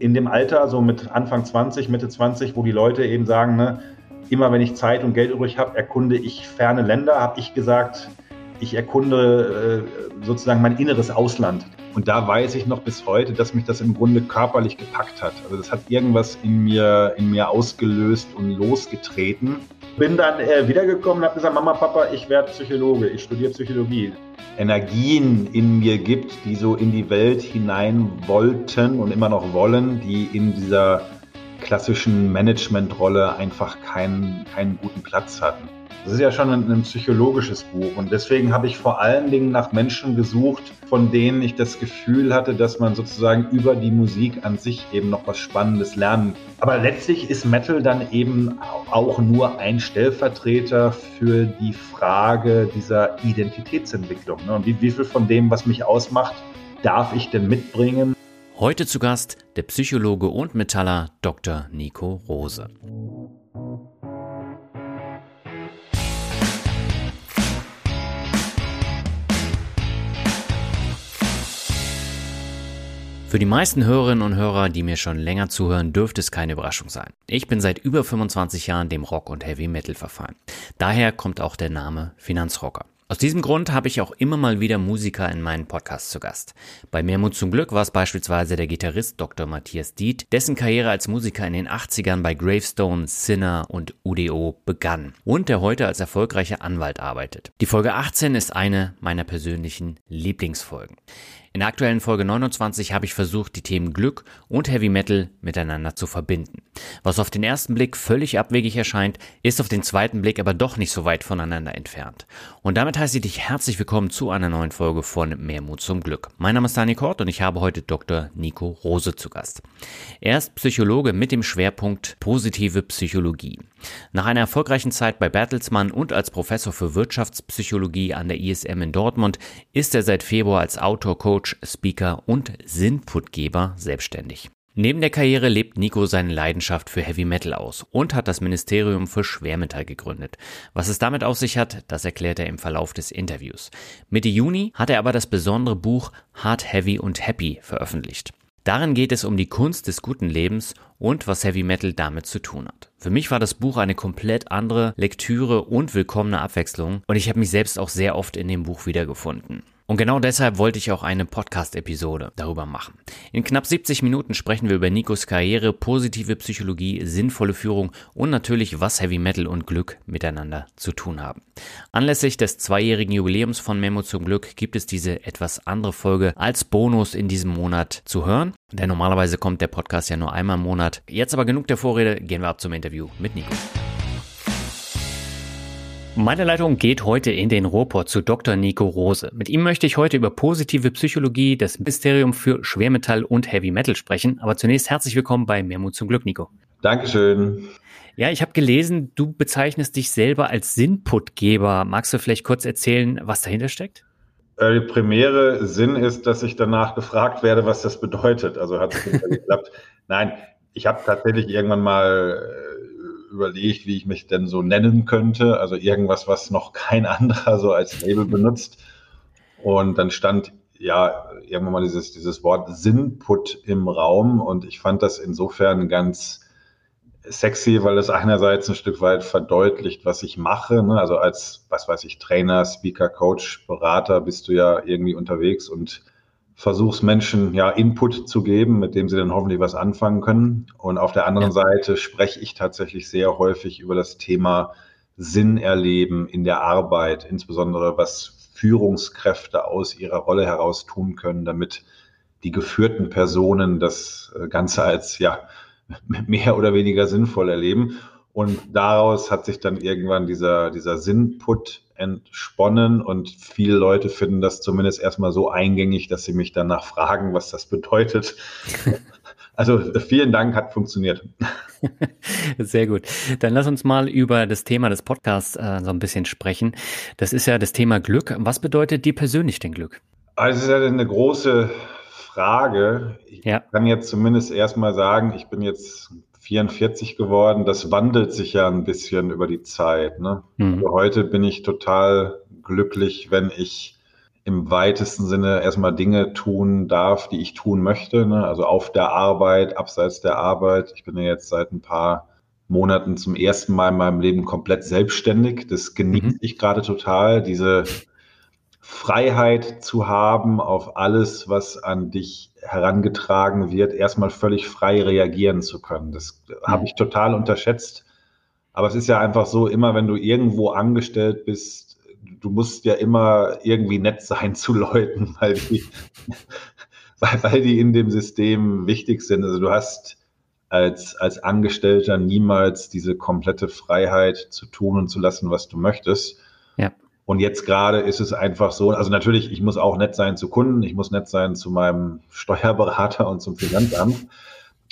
in dem Alter, so mit Anfang 20, Mitte 20, wo die Leute eben sagen, ne, immer wenn ich Zeit und Geld übrig habe, erkunde ich ferne Länder, habe ich gesagt, ich erkunde äh, sozusagen mein inneres Ausland. Und da weiß ich noch bis heute, dass mich das im Grunde körperlich gepackt hat. Also das hat irgendwas in mir, in mir ausgelöst und losgetreten. Bin dann äh, wiedergekommen und habe gesagt, Mama, Papa, ich werde Psychologe, ich studiere Psychologie. Energien in mir gibt, die so in die Welt hinein wollten und immer noch wollen, die in dieser klassischen Managementrolle einfach keinen, keinen guten Platz hatten. Das ist ja schon ein, ein, psychologisches Buch und deswegen habe ich vor allen Dingen nach Menschen gesucht, von denen ich das Gefühl hatte, dass man sozusagen über die Musik an sich eben noch was Spannendes lernen. Aber letztlich ist Metal dann eben auch nur ein Stellvertreter für die Frage dieser Identitätsentwicklung. Ne? Und wie, wie viel von dem, was mich ausmacht, darf ich denn mitbringen? Heute zu Gast der Psychologe und Metaller Dr. Nico Rose. Für die meisten Hörerinnen und Hörer, die mir schon länger zuhören, dürfte es keine Überraschung sein. Ich bin seit über 25 Jahren dem Rock und Heavy Metal verfallen. Daher kommt auch der Name Finanzrocker. Aus diesem Grund habe ich auch immer mal wieder Musiker in meinen Podcasts zu Gast. Bei Mehrmut zum Glück war es beispielsweise der Gitarrist Dr. Matthias Diet, dessen Karriere als Musiker in den 80ern bei Gravestone, Sinner und UDO begann und der heute als erfolgreicher Anwalt arbeitet. Die Folge 18 ist eine meiner persönlichen Lieblingsfolgen. In der aktuellen Folge 29 habe ich versucht, die Themen Glück und Heavy Metal miteinander zu verbinden. Was auf den ersten Blick völlig abwegig erscheint, ist auf den zweiten Blick aber doch nicht so weit voneinander entfernt. Und damit heiße ich dich herzlich willkommen zu einer neuen Folge von Mehr Mut zum Glück. Mein Name ist Dani Kort und ich habe heute Dr. Nico Rose zu Gast. Er ist Psychologe mit dem Schwerpunkt positive Psychologie. Nach einer erfolgreichen Zeit bei Bertelsmann und als Professor für Wirtschaftspsychologie an der ISM in Dortmund ist er seit Februar als Autor, Coach, Speaker und Sinnputgeber selbstständig. Neben der Karriere lebt Nico seine Leidenschaft für Heavy Metal aus und hat das Ministerium für Schwermetall gegründet. Was es damit auf sich hat, das erklärt er im Verlauf des Interviews. Mitte Juni hat er aber das besondere Buch Hard, Heavy und Happy veröffentlicht. Darin geht es um die Kunst des guten Lebens und was Heavy Metal damit zu tun hat. Für mich war das Buch eine komplett andere Lektüre und willkommene Abwechslung und ich habe mich selbst auch sehr oft in dem Buch wiedergefunden. Und genau deshalb wollte ich auch eine Podcast-Episode darüber machen. In knapp 70 Minuten sprechen wir über Nikos Karriere, positive Psychologie, sinnvolle Führung und natürlich, was Heavy Metal und Glück miteinander zu tun haben. Anlässlich des zweijährigen Jubiläums von Memo zum Glück gibt es diese etwas andere Folge als Bonus in diesem Monat zu hören. Denn normalerweise kommt der Podcast ja nur einmal im Monat. Jetzt aber genug der Vorrede, gehen wir ab zum Interview mit Nico. Meine Leitung geht heute in den Ruhrpott zu Dr. Nico Rose. Mit ihm möchte ich heute über positive Psychologie, das Ministerium für Schwermetall und Heavy Metal sprechen. Aber zunächst herzlich willkommen bei Mehrmut zum Glück, Nico. Dankeschön. Ja, ich habe gelesen, du bezeichnest dich selber als Sinnputgeber. Magst du vielleicht kurz erzählen, was dahinter steckt? Äh, der primäre Sinn ist, dass ich danach gefragt werde, was das bedeutet. Also hat es geklappt. Nein, ich habe tatsächlich irgendwann mal äh, überlegt, wie ich mich denn so nennen könnte. Also irgendwas, was noch kein anderer so als Label benutzt. Und dann stand ja irgendwann mal dieses, dieses Wort Sinnput im Raum. Und ich fand das insofern ganz sexy, weil es einerseits ein Stück weit verdeutlicht, was ich mache. Ne? Also als, was weiß ich, Trainer, Speaker, Coach, Berater bist du ja irgendwie unterwegs und versuch's Menschen ja Input zu geben, mit dem sie dann hoffentlich was anfangen können. Und auf der anderen ja. Seite spreche ich tatsächlich sehr häufig über das Thema Sinn erleben in der Arbeit, insbesondere was Führungskräfte aus ihrer Rolle heraus tun können, damit die geführten Personen das Ganze als ja mehr oder weniger sinnvoll erleben. Und daraus hat sich dann irgendwann dieser, dieser Sinnput entsponnen und viele Leute finden das zumindest erstmal so eingängig, dass sie mich danach fragen, was das bedeutet. Also vielen Dank, hat funktioniert. Sehr gut. Dann lass uns mal über das Thema des Podcasts äh, so ein bisschen sprechen. Das ist ja das Thema Glück. Was bedeutet dir persönlich denn Glück? Also es ist ja eine große Frage. Ich ja. kann jetzt zumindest erstmal sagen, ich bin jetzt 44 geworden. Das wandelt sich ja ein bisschen über die Zeit. Ne? Mhm. Also heute bin ich total glücklich, wenn ich im weitesten Sinne erstmal Dinge tun darf, die ich tun möchte. Ne? Also auf der Arbeit, abseits der Arbeit. Ich bin ja jetzt seit ein paar Monaten zum ersten Mal in meinem Leben komplett selbstständig. Das genieße mhm. ich gerade total, diese Freiheit zu haben auf alles, was an dich herangetragen wird, erstmal völlig frei reagieren zu können. Das mhm. habe ich total unterschätzt. Aber es ist ja einfach so, immer wenn du irgendwo angestellt bist, du musst ja immer irgendwie nett sein zu Leuten, weil die, weil, weil die in dem System wichtig sind. Also du hast als, als Angestellter niemals diese komplette Freiheit zu tun und zu lassen, was du möchtest. Und jetzt gerade ist es einfach so, also natürlich, ich muss auch nett sein zu Kunden, ich muss nett sein zu meinem Steuerberater und zum Finanzamt.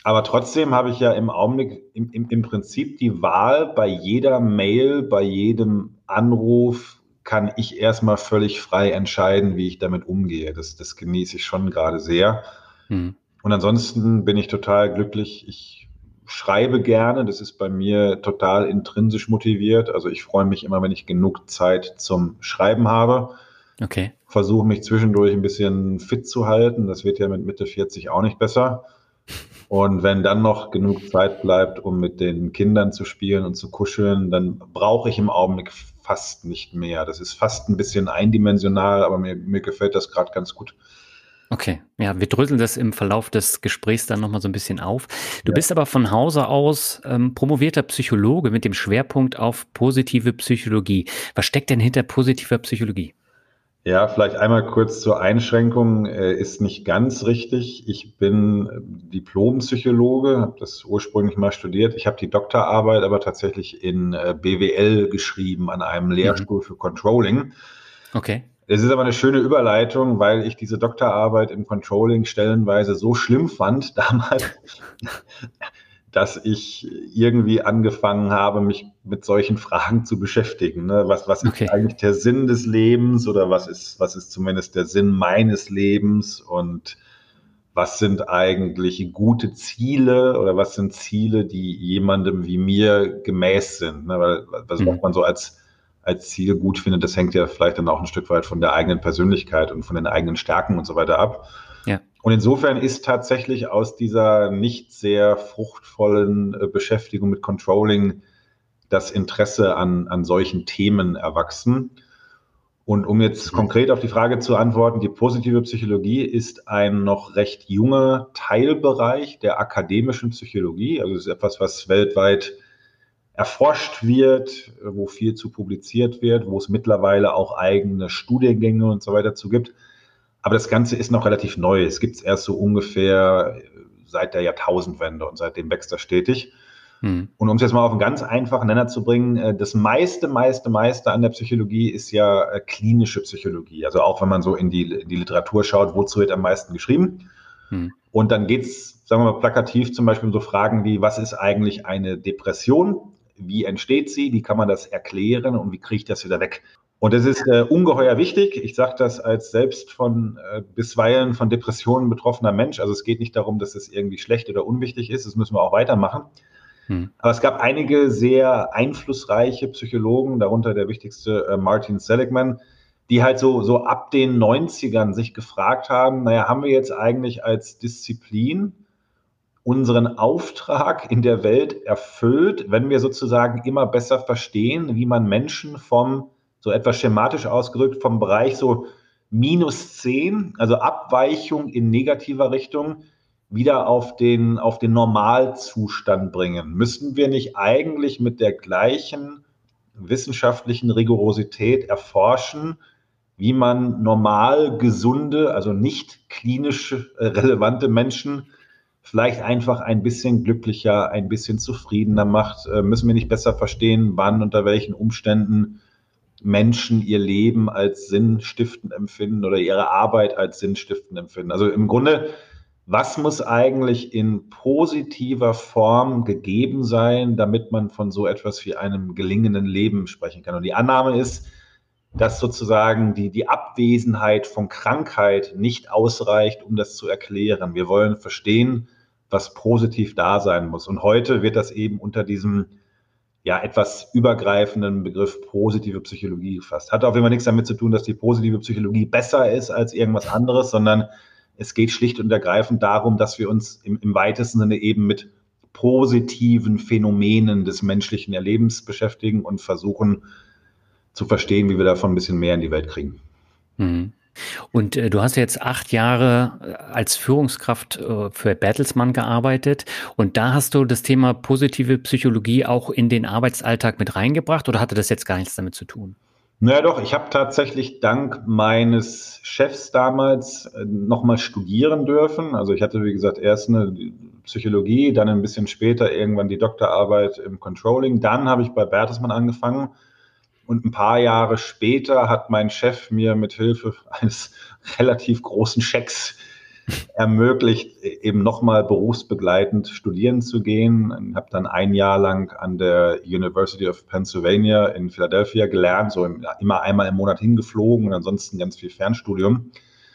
Aber trotzdem habe ich ja im Augenblick im, im, im Prinzip die Wahl bei jeder Mail, bei jedem Anruf, kann ich erstmal völlig frei entscheiden, wie ich damit umgehe. Das, das genieße ich schon gerade sehr. Mhm. Und ansonsten bin ich total glücklich. Ich schreibe gerne. Das ist bei mir total intrinsisch motiviert. Also ich freue mich immer, wenn ich genug Zeit zum Schreiben habe. Okay. Versuche mich zwischendurch ein bisschen fit zu halten. Das wird ja mit Mitte 40 auch nicht besser. Und wenn dann noch genug Zeit bleibt, um mit den Kindern zu spielen und zu kuscheln, dann brauche ich im Augenblick fast nicht mehr. Das ist fast ein bisschen eindimensional, aber mir, mir gefällt das gerade ganz gut. Okay, ja, wir dröseln das im Verlauf des Gesprächs dann nochmal so ein bisschen auf. Du ja. bist aber von Hause aus ähm, promovierter Psychologe mit dem Schwerpunkt auf positive Psychologie. Was steckt denn hinter positiver Psychologie? Ja, vielleicht einmal kurz zur Einschränkung, äh, ist nicht ganz richtig. Ich bin äh, Diplompsychologe, habe das ursprünglich mal studiert. Ich habe die Doktorarbeit aber tatsächlich in äh, BWL geschrieben an einem Lehrstuhl mhm. für Controlling. Okay. Es ist aber eine schöne Überleitung, weil ich diese Doktorarbeit im Controlling stellenweise so schlimm fand damals, dass ich irgendwie angefangen habe, mich mit solchen Fragen zu beschäftigen. Ne? Was, was okay. ist eigentlich der Sinn des Lebens oder was ist, was ist zumindest der Sinn meines Lebens und was sind eigentlich gute Ziele oder was sind Ziele, die jemandem wie mir gemäß sind? Ne? Weil, was mhm. man so als als Ziel gut findet, das hängt ja vielleicht dann auch ein Stück weit von der eigenen Persönlichkeit und von den eigenen Stärken und so weiter ab. Ja. Und insofern ist tatsächlich aus dieser nicht sehr fruchtvollen äh, Beschäftigung mit Controlling das Interesse an, an solchen Themen erwachsen. Und um jetzt mhm. konkret auf die Frage zu antworten, die positive Psychologie ist ein noch recht junger Teilbereich der akademischen Psychologie. Also es ist etwas, was weltweit erforscht wird, wo viel zu publiziert wird, wo es mittlerweile auch eigene Studiengänge und so weiter zu gibt. Aber das Ganze ist noch relativ neu. Es gibt es erst so ungefähr seit der Jahrtausendwende und seitdem wächst das stetig. Hm. Und um es jetzt mal auf einen ganz einfachen Nenner zu bringen, äh, das meiste, meiste, meiste an der Psychologie ist ja äh, klinische Psychologie. Also auch wenn man so in die, in die Literatur schaut, wozu wird am meisten geschrieben. Hm. Und dann geht es, sagen wir mal, plakativ zum Beispiel um so Fragen wie, was ist eigentlich eine Depression? Wie entsteht sie, wie kann man das erklären und wie kriege ich das wieder weg. Und das ist äh, ungeheuer wichtig. Ich sage das als selbst von äh, bisweilen von Depressionen betroffener Mensch. Also es geht nicht darum, dass es irgendwie schlecht oder unwichtig ist. Das müssen wir auch weitermachen. Hm. Aber es gab einige sehr einflussreiche Psychologen, darunter der wichtigste äh, Martin Seligman, die halt so, so ab den 90ern sich gefragt haben, naja, haben wir jetzt eigentlich als Disziplin unseren Auftrag in der Welt erfüllt, wenn wir sozusagen immer besser verstehen, wie man Menschen vom, so etwas schematisch ausgedrückt, vom Bereich so minus 10, also Abweichung in negativer Richtung, wieder auf den, auf den Normalzustand bringen. Müssten wir nicht eigentlich mit der gleichen wissenschaftlichen Rigorosität erforschen, wie man normal gesunde, also nicht klinisch äh, relevante Menschen vielleicht einfach ein bisschen glücklicher, ein bisschen zufriedener macht? Äh, müssen wir nicht besser verstehen, wann, unter welchen Umständen Menschen ihr Leben als sinnstiftend empfinden oder ihre Arbeit als sinnstiftend empfinden? Also im Grunde, was muss eigentlich in positiver Form gegeben sein, damit man von so etwas wie einem gelingenden Leben sprechen kann? Und die Annahme ist, dass sozusagen die, die Abwesenheit von Krankheit nicht ausreicht, um das zu erklären. Wir wollen verstehen, was positiv da sein muss. Und heute wird das eben unter diesem ja, etwas übergreifenden Begriff positive Psychologie gefasst. Hat auf jeden Fall nichts damit zu tun, dass die positive Psychologie besser ist als irgendwas anderes, sondern es geht schlicht und ergreifend darum, dass wir uns im, im weitesten Sinne eben mit positiven Phänomenen des menschlichen Erlebens beschäftigen und versuchen zu verstehen, wie wir davon ein bisschen mehr in die Welt kriegen. Mhm. Und äh, du hast jetzt acht Jahre äh, als Führungskraft äh, für Bertelsmann gearbeitet und da hast du das Thema positive Psychologie auch in den Arbeitsalltag mit reingebracht oder hatte das jetzt gar nichts damit zu tun? Naja doch, ich habe tatsächlich dank meines Chefs damals äh, nochmal studieren dürfen. Also ich hatte, wie gesagt, erst eine Psychologie, dann ein bisschen später irgendwann die Doktorarbeit im Controlling. Dann habe ich bei Bertelsmann angefangen und ein paar Jahre später hat mein Chef mir mit Hilfe eines relativ großen Schecks ermöglicht, eben nochmal berufsbegleitend studieren zu gehen. Ich habe dann ein Jahr lang an der University of Pennsylvania in Philadelphia gelernt, so immer einmal im Monat hingeflogen und ansonsten ganz viel Fernstudium.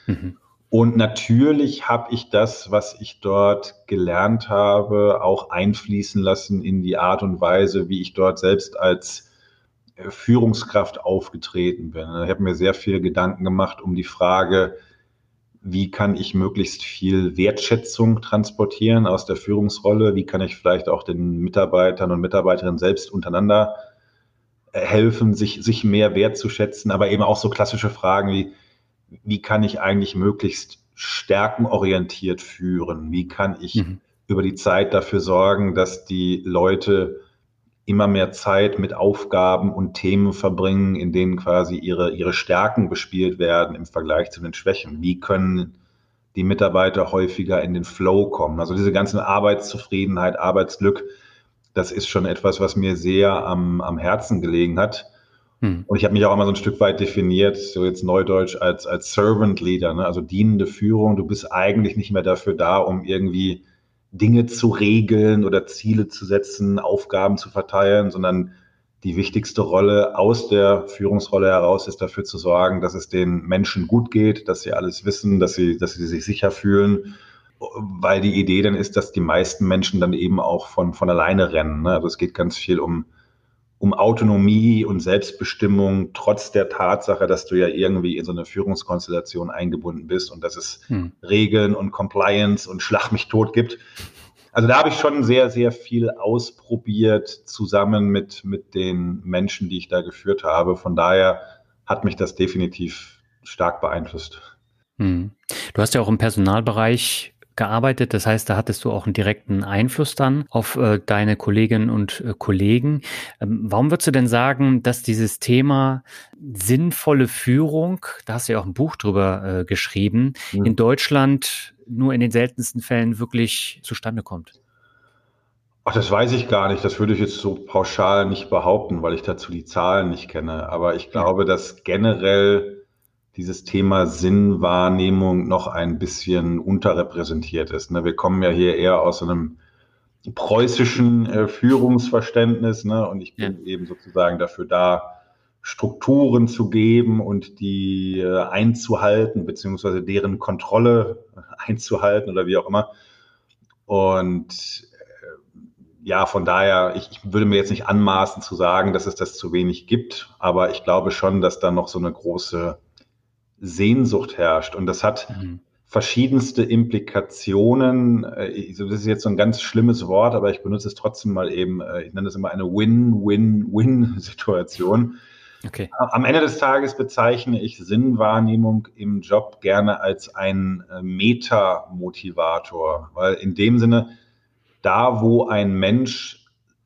Mhm. Und natürlich habe ich das, was ich dort gelernt habe, auch einfließen lassen in die Art und Weise, wie ich dort selbst als Führungskraft aufgetreten bin. Ich habe mir sehr viele Gedanken gemacht um die Frage, wie kann ich möglichst viel Wertschätzung transportieren aus der Führungsrolle? Wie kann ich vielleicht auch den Mitarbeitern und Mitarbeiterinnen selbst untereinander äh, helfen, sich, sich mehr wertzuschätzen? Aber eben auch so klassische Fragen wie, wie kann ich eigentlich möglichst stärkenorientiert führen? Wie kann ich mhm. über die Zeit dafür sorgen, dass die Leute immer mehr Zeit mit Aufgaben und Themen verbringen, in denen quasi ihre, ihre Stärken bespielt werden im Vergleich zu den Schwächen. Wie können die Mitarbeiter häufiger in den Flow kommen? Also diese ganze Arbeitszufriedenheit, Arbeitsglück, das ist schon etwas, was mir sehr am, am Herzen gelegen hat. Hm. Und ich habe mich auch immer so ein Stück weit definiert, so jetzt neudeutsch, als, als Servant Leader, ne? also dienende Führung. Du bist eigentlich nicht mehr dafür da, um irgendwie Dinge zu regeln oder Ziele zu setzen, Aufgaben zu verteilen, sondern die wichtigste Rolle aus der Führungsrolle heraus ist dafür zu sorgen, dass es den Menschen gut geht, dass sie alles wissen, dass sie, dass sie sich sicher fühlen, weil die Idee dann ist, dass die meisten Menschen dann eben auch von, von alleine rennen. Ne? Also es geht ganz viel um um Autonomie und Selbstbestimmung, trotz der Tatsache, dass du ja irgendwie in so eine Führungskonstellation eingebunden bist und dass es hm. Regeln und Compliance und Schlag mich tot gibt. Also da habe ich schon sehr, sehr viel ausprobiert, zusammen mit, mit den Menschen, die ich da geführt habe. Von daher hat mich das definitiv stark beeinflusst. Hm. Du hast ja auch im Personalbereich gearbeitet. Das heißt, da hattest du auch einen direkten Einfluss dann auf äh, deine Kolleginnen und äh, Kollegen. Ähm, warum würdest du denn sagen, dass dieses Thema sinnvolle Führung, da hast du ja auch ein Buch drüber äh, geschrieben, mhm. in Deutschland nur in den seltensten Fällen wirklich zustande kommt? Ach, das weiß ich gar nicht. Das würde ich jetzt so pauschal nicht behaupten, weil ich dazu die Zahlen nicht kenne. Aber ich glaube, dass generell dieses Thema Sinnwahrnehmung noch ein bisschen unterrepräsentiert ist. Ne? Wir kommen ja hier eher aus einem preußischen äh, Führungsverständnis ne? und ich bin ja. eben sozusagen dafür da, Strukturen zu geben und die äh, einzuhalten, beziehungsweise deren Kontrolle einzuhalten oder wie auch immer. Und äh, ja, von daher, ich, ich, würde mir jetzt nicht anmaßen zu sagen, dass es das zu wenig gibt, aber ich glaube schon, dass da noch so eine große Sehnsucht herrscht. Und das hat mhm. verschiedenste Implikationen. Äh, das ist jetzt so ein ganz schlimmes Wort, aber ich benutze es trotzdem mal eben. Äh, ich nenne es immer eine Win-Win-Win-Situation. Okay. Am Ende des Tages bezeichne ich Sinnwahrnehmung im Job gerne als ein äh, Meta-Motivator, weil in dem Sinne, da wo ein Mensch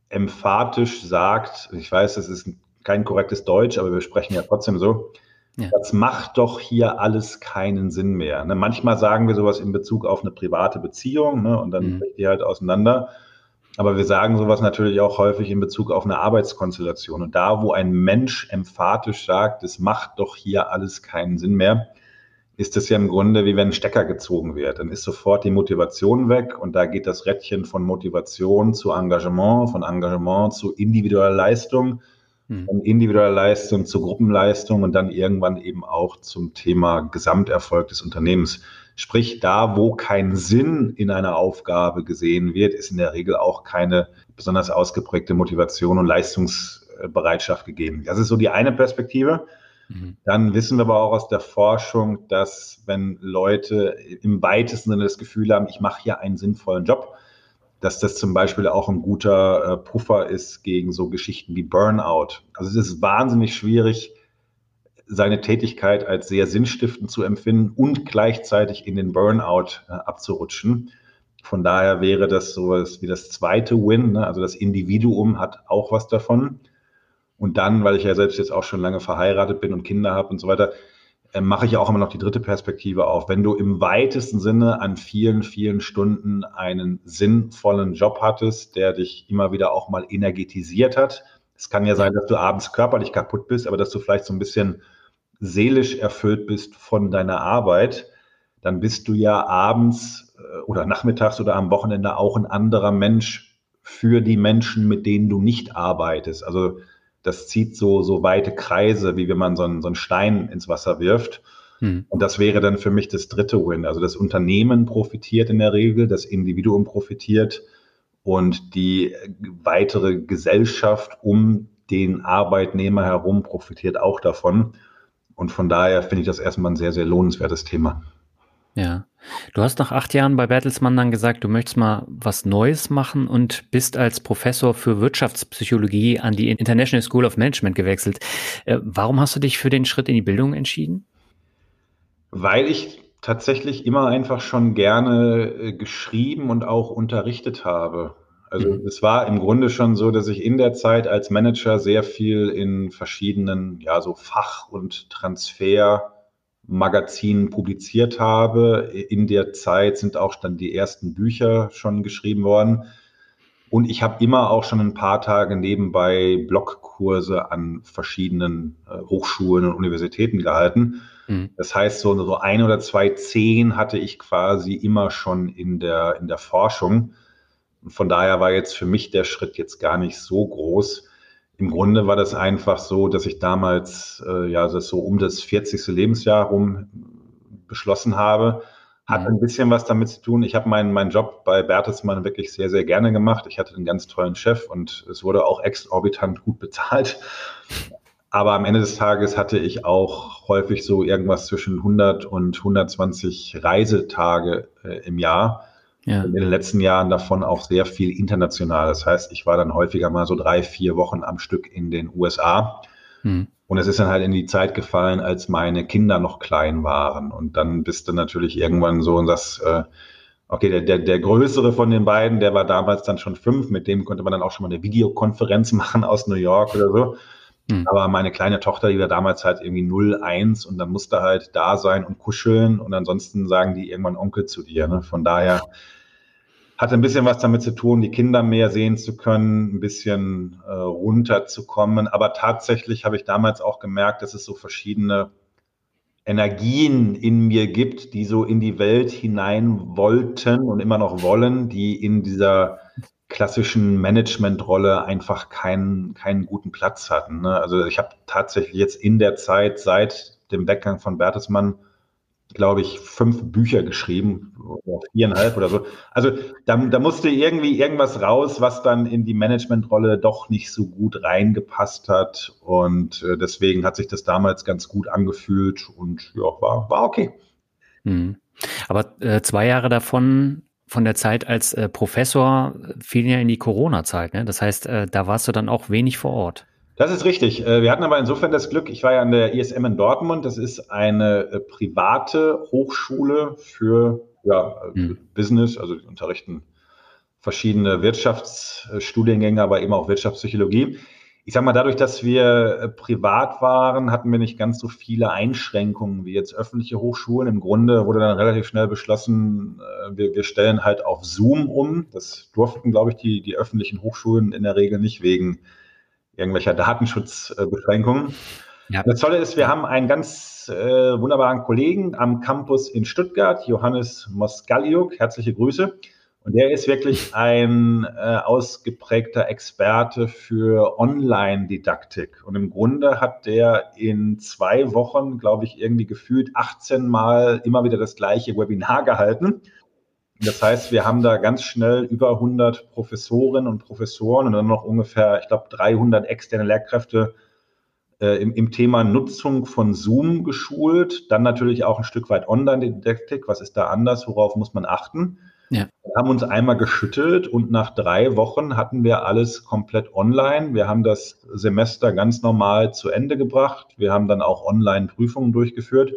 emphatisch sagt, ich weiß, das ist kein korrektes Deutsch, aber wir sprechen ja trotzdem so, ja. Das macht doch hier alles keinen Sinn mehr. Ne? Manchmal sagen wir sowas in Bezug auf eine private Beziehung ne? und dann mhm. bricht die halt auseinander. Aber wir sagen sowas natürlich auch häufig in Bezug auf eine Arbeitskonstellation. Und da, wo ein Mensch emphatisch sagt, es macht doch hier alles keinen Sinn mehr, ist es ja im Grunde wie wenn ein Stecker gezogen wird. Dann ist sofort die Motivation weg und da geht das Rädchen von Motivation zu Engagement, von Engagement zu individueller Leistung. Von individueller Leistung zur Gruppenleistung und dann irgendwann eben auch zum Thema Gesamterfolg des Unternehmens. Sprich, da, wo kein Sinn in einer Aufgabe gesehen wird, ist in der Regel auch keine besonders ausgeprägte Motivation und Leistungsbereitschaft gegeben. Das ist so die eine Perspektive. Mhm. Dann wissen wir aber auch aus der Forschung, dass wenn Leute im weitesten Sinne das Gefühl haben, ich mache hier einen sinnvollen Job, dass das zum Beispiel auch ein guter äh, Puffer ist gegen so Geschichten wie Burnout. Also es ist wahnsinnig schwierig, seine Tätigkeit als sehr sinnstiftend zu empfinden und gleichzeitig in den Burnout äh, abzurutschen. Von daher wäre das sowas wie das zweite Win. Ne? Also das Individuum hat auch was davon. Und dann, weil ich ja selbst jetzt auch schon lange verheiratet bin und Kinder habe und so weiter, mache ich auch immer noch die dritte Perspektive auf. Wenn du im weitesten Sinne an vielen, vielen Stunden einen sinnvollen Job hattest, der dich immer wieder auch mal energetisiert hat. Es kann ja sein, dass du abends körperlich kaputt bist, aber dass du vielleicht so ein bisschen seelisch erfüllt bist von deiner Arbeit, dann bist du ja abends äh, oder nachmittags oder am Wochenende auch ein anderer Mensch für die Menschen, mit denen du nicht arbeitest. Also das zieht so, so weite Kreise, wie wenn man so einen, so einen Stein ins Wasser wirft. Hm. Und das wäre dann für mich das dritte Win. Also das Unternehmen profitiert in der Regel, das Individuum profitiert und die weitere Gesellschaft um den Arbeitnehmer herum profitiert auch davon. Und von daher finde ich das erstmal ein sehr, sehr lohnenswertes Thema. Ja. Du hast nach acht Jahren bei Bertelsmann dann gesagt, du möchtest mal was Neues machen und bist als Professor für Wirtschaftspsychologie an die International School of Management gewechselt. Äh, warum hast du dich für den Schritt in die Bildung entschieden? Weil ich tatsächlich immer einfach schon gerne äh, geschrieben und auch unterrichtet habe. Also mhm. es war im Grunde schon so, dass ich in der Zeit als Manager sehr viel in verschiedenen, ja, so Fach- und Transfer- Magazinen publiziert habe. In der Zeit sind auch dann die ersten Bücher schon geschrieben worden. Und ich habe immer auch schon ein paar Tage nebenbei Blogkurse an verschiedenen äh, Hochschulen und Universitäten gehalten. Mhm. Das heißt, so, so ein oder zwei Zehn hatte ich quasi immer schon in der, in der Forschung. Und von daher war jetzt für mich der Schritt jetzt gar nicht so groß. Im Grunde war das einfach so, dass ich damals, äh, ja, das so um das 40. Lebensjahr rum beschlossen habe. Hat mhm. ein bisschen was damit zu tun. Ich habe meinen, meinen Job bei Bertelsmann wirklich sehr, sehr gerne gemacht. Ich hatte einen ganz tollen Chef und es wurde auch exorbitant gut bezahlt. Aber am Ende des Tages hatte ich auch häufig so irgendwas zwischen 100 und 120 Reisetage äh, im Jahr. Ja. In den letzten Jahren davon auch sehr viel international. Das heißt, ich war dann häufiger mal so drei, vier Wochen am Stück in den USA. Hm. Und es ist dann halt in die Zeit gefallen, als meine Kinder noch klein waren. Und dann bist du natürlich irgendwann so und sagst, äh, okay, der, der, der größere von den beiden, der war damals dann schon fünf, mit dem konnte man dann auch schon mal eine Videokonferenz machen aus New York oder so. Hm. Aber meine kleine Tochter, die war damals halt irgendwie 0, 1 und dann musste halt da sein und kuscheln und ansonsten sagen die irgendwann Onkel zu dir. Ne? Von daher hat ein bisschen was damit zu tun, die Kinder mehr sehen zu können, ein bisschen äh, runterzukommen. Aber tatsächlich habe ich damals auch gemerkt, dass es so verschiedene Energien in mir gibt, die so in die Welt hinein wollten und immer noch wollen, die in dieser klassischen Managementrolle einfach keinen, keinen guten Platz hatten. Ne? Also ich habe tatsächlich jetzt in der Zeit seit dem Weggang von Bertelsmann glaube ich, fünf Bücher geschrieben, oder viereinhalb oder so. Also da, da musste irgendwie irgendwas raus, was dann in die Managementrolle doch nicht so gut reingepasst hat. Und äh, deswegen hat sich das damals ganz gut angefühlt und ja, war, war okay. Hm. Aber äh, zwei Jahre davon, von der Zeit als äh, Professor, fielen ja in die Corona-Zeit. Ne? Das heißt, äh, da warst du dann auch wenig vor Ort. Das ist richtig. Äh, wir hatten aber insofern das Glück, ich war ja an der ISM in Dortmund. Das ist eine äh, private Hochschule für ja, mhm. Business, also die unterrichten verschiedene Wirtschaftsstudiengänge, aber eben auch Wirtschaftspsychologie. Ich sage mal, dadurch, dass wir äh, privat waren, hatten wir nicht ganz so viele Einschränkungen wie jetzt öffentliche Hochschulen. Im Grunde wurde dann relativ schnell beschlossen, wir, wir stellen halt auf Zoom um. Das durften, glaube ich, die, die öffentlichen Hochschulen in der Regel nicht wegen irgendwelcher Datenschutzbeschränkungen. Ja. Das Tolle ist, wir haben einen ganz äh, wunderbaren Kollegen am Campus in Stuttgart, Johannes Moskaliuk. Herzliche Grüße. Und der ist wirklich ein äh, ausgeprägter Experte für Online-Didaktik. Und im Grunde hat der in zwei Wochen, glaube ich, irgendwie gefühlt 18 Mal immer wieder das gleiche Webinar gehalten. Das heißt, wir haben da ganz schnell über 100 Professorinnen und Professoren und dann noch ungefähr, ich glaube, 300 externe Lehrkräfte äh, im, im Thema Nutzung von Zoom geschult. Dann natürlich auch ein Stück weit Online-Didaktik. Was ist da anders? Worauf muss man achten? Ja. Wir haben uns einmal geschüttelt und nach drei Wochen hatten wir alles komplett online. Wir haben das Semester ganz normal zu Ende gebracht. Wir haben dann auch Online-Prüfungen durchgeführt.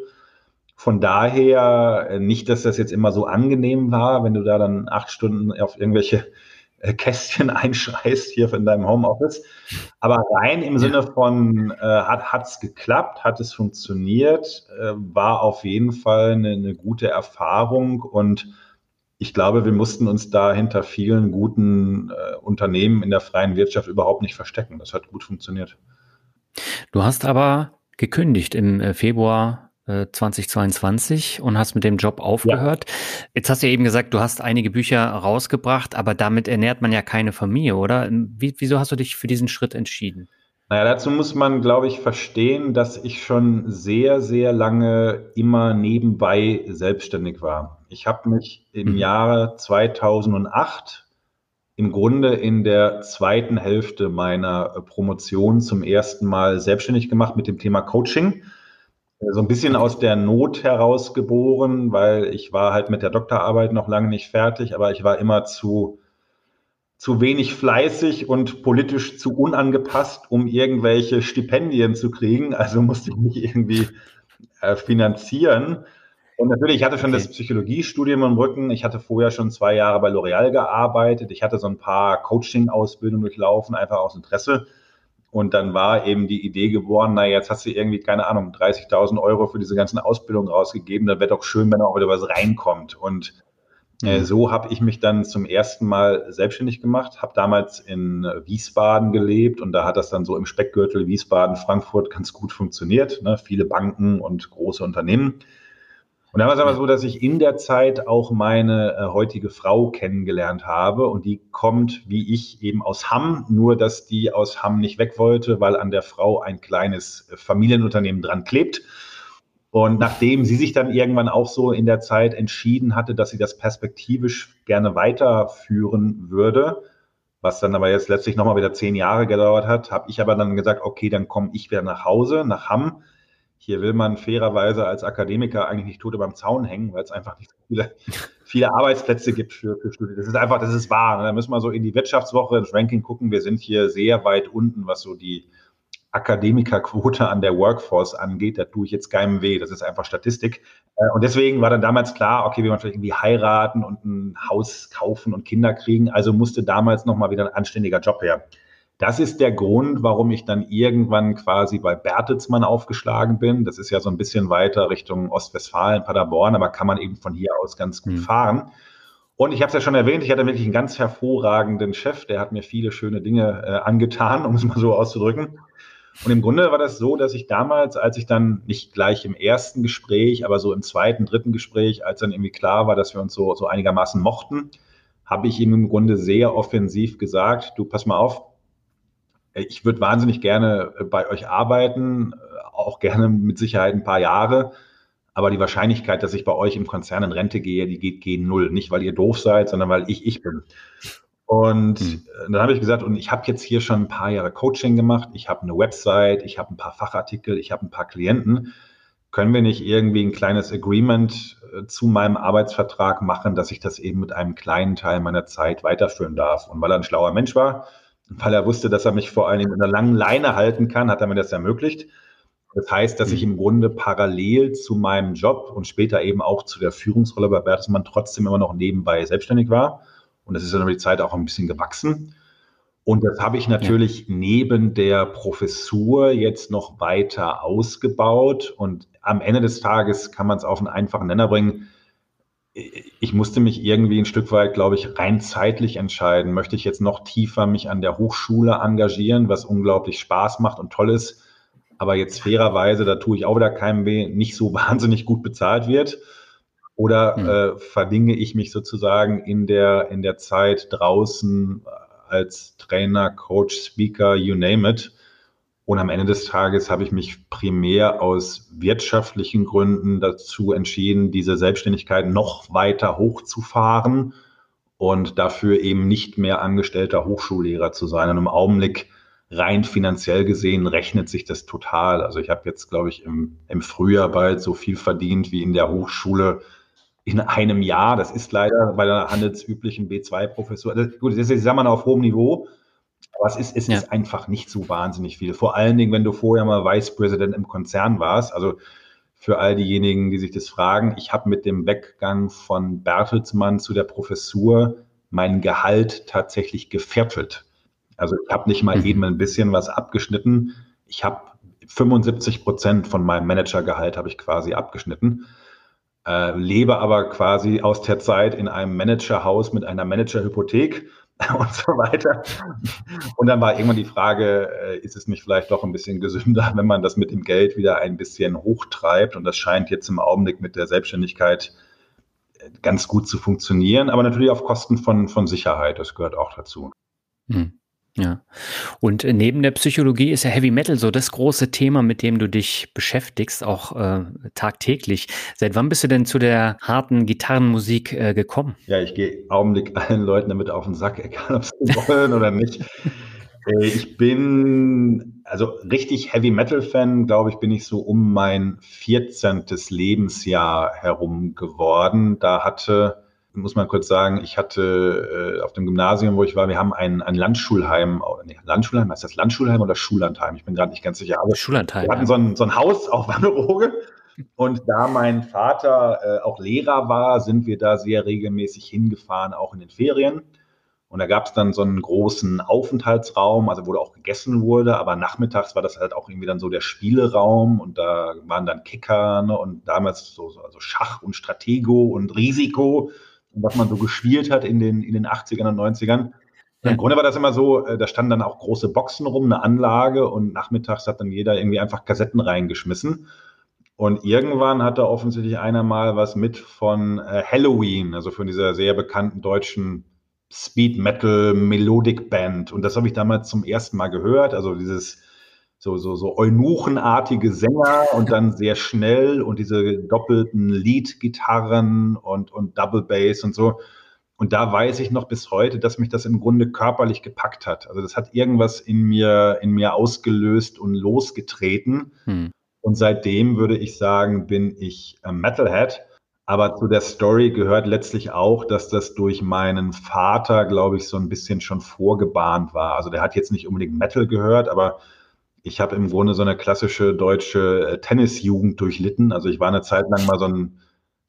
Von daher äh, nicht, dass das jetzt immer so angenehm war, wenn du da dann acht Stunden auf irgendwelche äh, Kästchen einschreist hier in deinem Homeoffice. Aber rein im Sinne von, äh, hat es geklappt, hat es funktioniert, äh, war auf jeden Fall eine, eine gute Erfahrung und ich glaube, wir mussten uns da hinter vielen guten äh, Unternehmen in der freien Wirtschaft überhaupt nicht verstecken. Das hat gut funktioniert. Du hast aber gekündigt im äh, Februar 2022 äh, und hast mit dem Job aufgehört. Ja. Jetzt hast du ja eben gesagt, du hast einige Bücher rausgebracht, aber damit ernährt man ja keine Familie, oder? Wie, wieso hast du dich für diesen Schritt entschieden? Naja, dazu muss man, glaube ich, verstehen, dass ich schon sehr, sehr lange immer nebenbei selbstständig war. Ich habe mich im mhm. Jahre 2008 im Grunde in der zweiten Hälfte meiner Promotion zum ersten Mal selbstständig gemacht mit dem Thema Coaching. So ein bisschen aus der Not heraus geboren, weil ich war halt mit der Doktorarbeit noch lange nicht fertig, aber ich war immer zu zu wenig fleißig und politisch zu unangepasst, um irgendwelche Stipendien zu kriegen. Also musste ich mich irgendwie äh, finanzieren. Und natürlich, ich hatte schon okay. das Psychologiestudium im Rücken. Ich hatte vorher schon zwei Jahre bei L'Oreal gearbeitet. Ich hatte so ein paar Coaching-Ausbildungen durchlaufen, einfach aus Interesse. Und dann war eben die Idee geboren, na, jetzt hast du irgendwie, keine Ahnung, 30.000 Euro für diese ganzen Ausbildungen rausgegeben. Da wäre doch schön, wenn auch wieder was reinkommt. Und äh, mhm. So habe ich mich dann zum ersten Mal selbstständig gemacht, habe damals in Wiesbaden gelebt und da hat das dann so im Speckgürtel Wiesbaden, Frankfurt ganz gut funktioniert. Ne? Viele Banken und große Unternehmen. Und dann war es aber so, dass ich in der Zeit auch meine äh, heutige Frau kennengelernt habe und die kommt wie ich eben aus Hamm, nur dass die aus Hamm nicht weg wollte, weil an der Frau ein kleines äh, Familienunternehmen dran klebt. Und nachdem sie sich dann irgendwann auch so in der Zeit entschieden hatte, dass sie das perspektivisch gerne weiterführen würde, was dann aber jetzt letztlich nochmal wieder zehn Jahre gedauert hat, habe ich aber dann gesagt, okay, dann komme ich wieder nach Hause, nach Hamm. Hier will man fairerweise als Akademiker eigentlich nicht tot beim Zaun hängen, weil es einfach nicht viele, viele Arbeitsplätze gibt für, für Studien. Das ist einfach, das ist wahr. Ne? Da müssen wir so in die Wirtschaftswoche, ins Ranking gucken. Wir sind hier sehr weit unten, was so die, Akademikerquote an der Workforce angeht, da tue ich jetzt keinem weh. Das ist einfach Statistik. Äh, und deswegen war dann damals klar, okay, wir wollen vielleicht irgendwie heiraten und ein Haus kaufen und Kinder kriegen. Also musste damals nochmal wieder ein anständiger Job her. Das ist der Grund, warum ich dann irgendwann quasi bei Bertelsmann aufgeschlagen bin. Das ist ja so ein bisschen weiter Richtung Ostwestfalen, Paderborn, aber kann man eben von hier aus ganz gut mhm. fahren. Und ich habe es ja schon erwähnt, ich hatte wirklich einen ganz hervorragenden Chef, der hat mir viele schöne Dinge äh, angetan, um es mal so auszudrücken. Und im Grunde war das so, dass ich damals, als ich dann nicht gleich im ersten Gespräch, aber so im zweiten, dritten Gespräch, als dann irgendwie klar war, dass wir uns so, so einigermaßen mochten, habe ich ihm im Grunde sehr offensiv gesagt, du pass mal auf, ich würde wahnsinnig gerne bei euch arbeiten, auch gerne mit Sicherheit ein paar Jahre. Aber die Wahrscheinlichkeit, dass ich bei euch im Konzern in Rente gehe, die geht gegen null. Nicht, weil ihr doof seid, sondern weil ich ich bin. Und hm. dann habe ich gesagt, und ich habe jetzt hier schon ein paar Jahre Coaching gemacht, ich habe eine Website, ich habe ein paar Fachartikel, ich habe ein paar Klienten. Können wir nicht irgendwie ein kleines Agreement äh, zu meinem Arbeitsvertrag machen, dass ich das eben mit einem kleinen Teil meiner Zeit weiterführen darf? Und weil er ein schlauer Mensch war, weil er wusste, dass er mich vor allen Dingen in einer langen Leine halten kann, hat er mir das ermöglicht. Das heißt, dass ich hm. im Grunde parallel zu meinem Job und später eben auch zu der Führungsrolle bei Bertelsmann trotzdem immer noch nebenbei selbstständig war und das ist dann über die Zeit auch ein bisschen gewachsen. Und das habe ich natürlich ja. neben der Professur jetzt noch weiter ausgebaut. Und am Ende des Tages kann man es auf einen einfachen Nenner bringen. Ich musste mich irgendwie ein Stück weit, glaube ich, rein zeitlich entscheiden. Möchte ich jetzt noch tiefer mich an der Hochschule engagieren, was unglaublich Spaß macht und toll ist, aber jetzt fairerweise, da tue ich auch wieder keinem weh, nicht so wahnsinnig gut bezahlt wird. Oder mhm. äh, verdinge ich mich sozusagen in der, in der Zeit draußen als Trainer, Coach, Speaker, you name it? Und am Ende des Tages habe ich mich primär aus wirtschaftlichen Gründen dazu entschieden, diese Selbstständigkeit noch weiter hochzufahren und dafür eben nicht mehr angestellter Hochschullehrer zu sein. Und im Augenblick rein finanziell gesehen rechnet sich das total. Also ich habe jetzt, glaube ich, im, im Frühjahr bald so viel verdient wie in der Hochschule in einem Jahr. Das ist leider bei der handelsüblichen B2-Professur. Also gut, das ist, ich sag mal, auf hohem Niveau. Aber es ist, es ja. ist einfach nicht so wahnsinnig viel. Vor allen Dingen, wenn du vorher mal Vice President im Konzern warst. Also für all diejenigen, die sich das fragen, ich habe mit dem Weggang von Bertelsmann zu der Professur mein Gehalt tatsächlich geviertelt. Also ich habe nicht mal mhm. eben ein bisschen was abgeschnitten. Ich habe 75 Prozent von meinem Managergehalt habe ich quasi abgeschnitten äh, lebe aber quasi aus der Zeit in einem Managerhaus mit einer Managerhypothek und so weiter. Und dann war irgendwann die Frage, äh, ist es nicht vielleicht doch ein bisschen gesünder, wenn man das mit dem Geld wieder ein bisschen hochtreibt? Und das scheint jetzt im Augenblick mit der Selbstständigkeit äh, ganz gut zu funktionieren, aber natürlich auf Kosten von, von Sicherheit. Das gehört auch dazu. Hm. Ja. Und äh, neben der Psychologie ist ja Heavy Metal so das große Thema, mit dem du dich beschäftigst, auch äh, tagtäglich. Seit wann bist du denn zu der harten Gitarrenmusik äh, gekommen? Ja, ich gehe Augenblick allen Leuten damit auf den Sack, egal ob sie wollen oder nicht. Äh, ich bin also richtig Heavy Metal Fan, glaube ich, bin ich so um mein 14. Lebensjahr herum geworden. Da hatte muss man kurz sagen, ich hatte äh, auf dem Gymnasium, wo ich war, wir haben ein, ein Landschulheim, nee, Landschulheim, heißt das Landschulheim oder Schullandheim? Ich bin gerade nicht ganz sicher. Aber Schullandheim. Wir hatten so ein, so ein Haus auf Wannerooge und da mein Vater äh, auch Lehrer war, sind wir da sehr regelmäßig hingefahren, auch in den Ferien. Und da gab es dann so einen großen Aufenthaltsraum, also wo auch gegessen wurde, aber nachmittags war das halt auch irgendwie dann so der Spieleraum und da waren dann Kicker ne, und damals so, so also Schach und Stratego und Risiko was man so gespielt hat in den, in den 80ern und 90ern. Ja. Im Grunde war das immer so, äh, da standen dann auch große Boxen rum, eine Anlage und nachmittags hat dann jeder irgendwie einfach Kassetten reingeschmissen. Und irgendwann hatte offensichtlich einer mal was mit von äh, Halloween, also von dieser sehr bekannten deutschen Speed Metal Melodic Band. Und das habe ich damals zum ersten Mal gehört. Also dieses so, so, so eunuchenartige Sänger und dann sehr schnell und diese doppelten Lead-Gitarren und, und Double Bass und so. Und da weiß ich noch bis heute, dass mich das im Grunde körperlich gepackt hat. Also das hat irgendwas in mir, in mir ausgelöst und losgetreten. Hm. Und seitdem würde ich sagen, bin ich Metalhead. Aber zu der Story gehört letztlich auch, dass das durch meinen Vater, glaube ich, so ein bisschen schon vorgebahnt war. Also der hat jetzt nicht unbedingt Metal gehört, aber ich habe im Grunde so eine klassische deutsche äh, Tennisjugend durchlitten. Also ich war eine Zeit lang mal so ein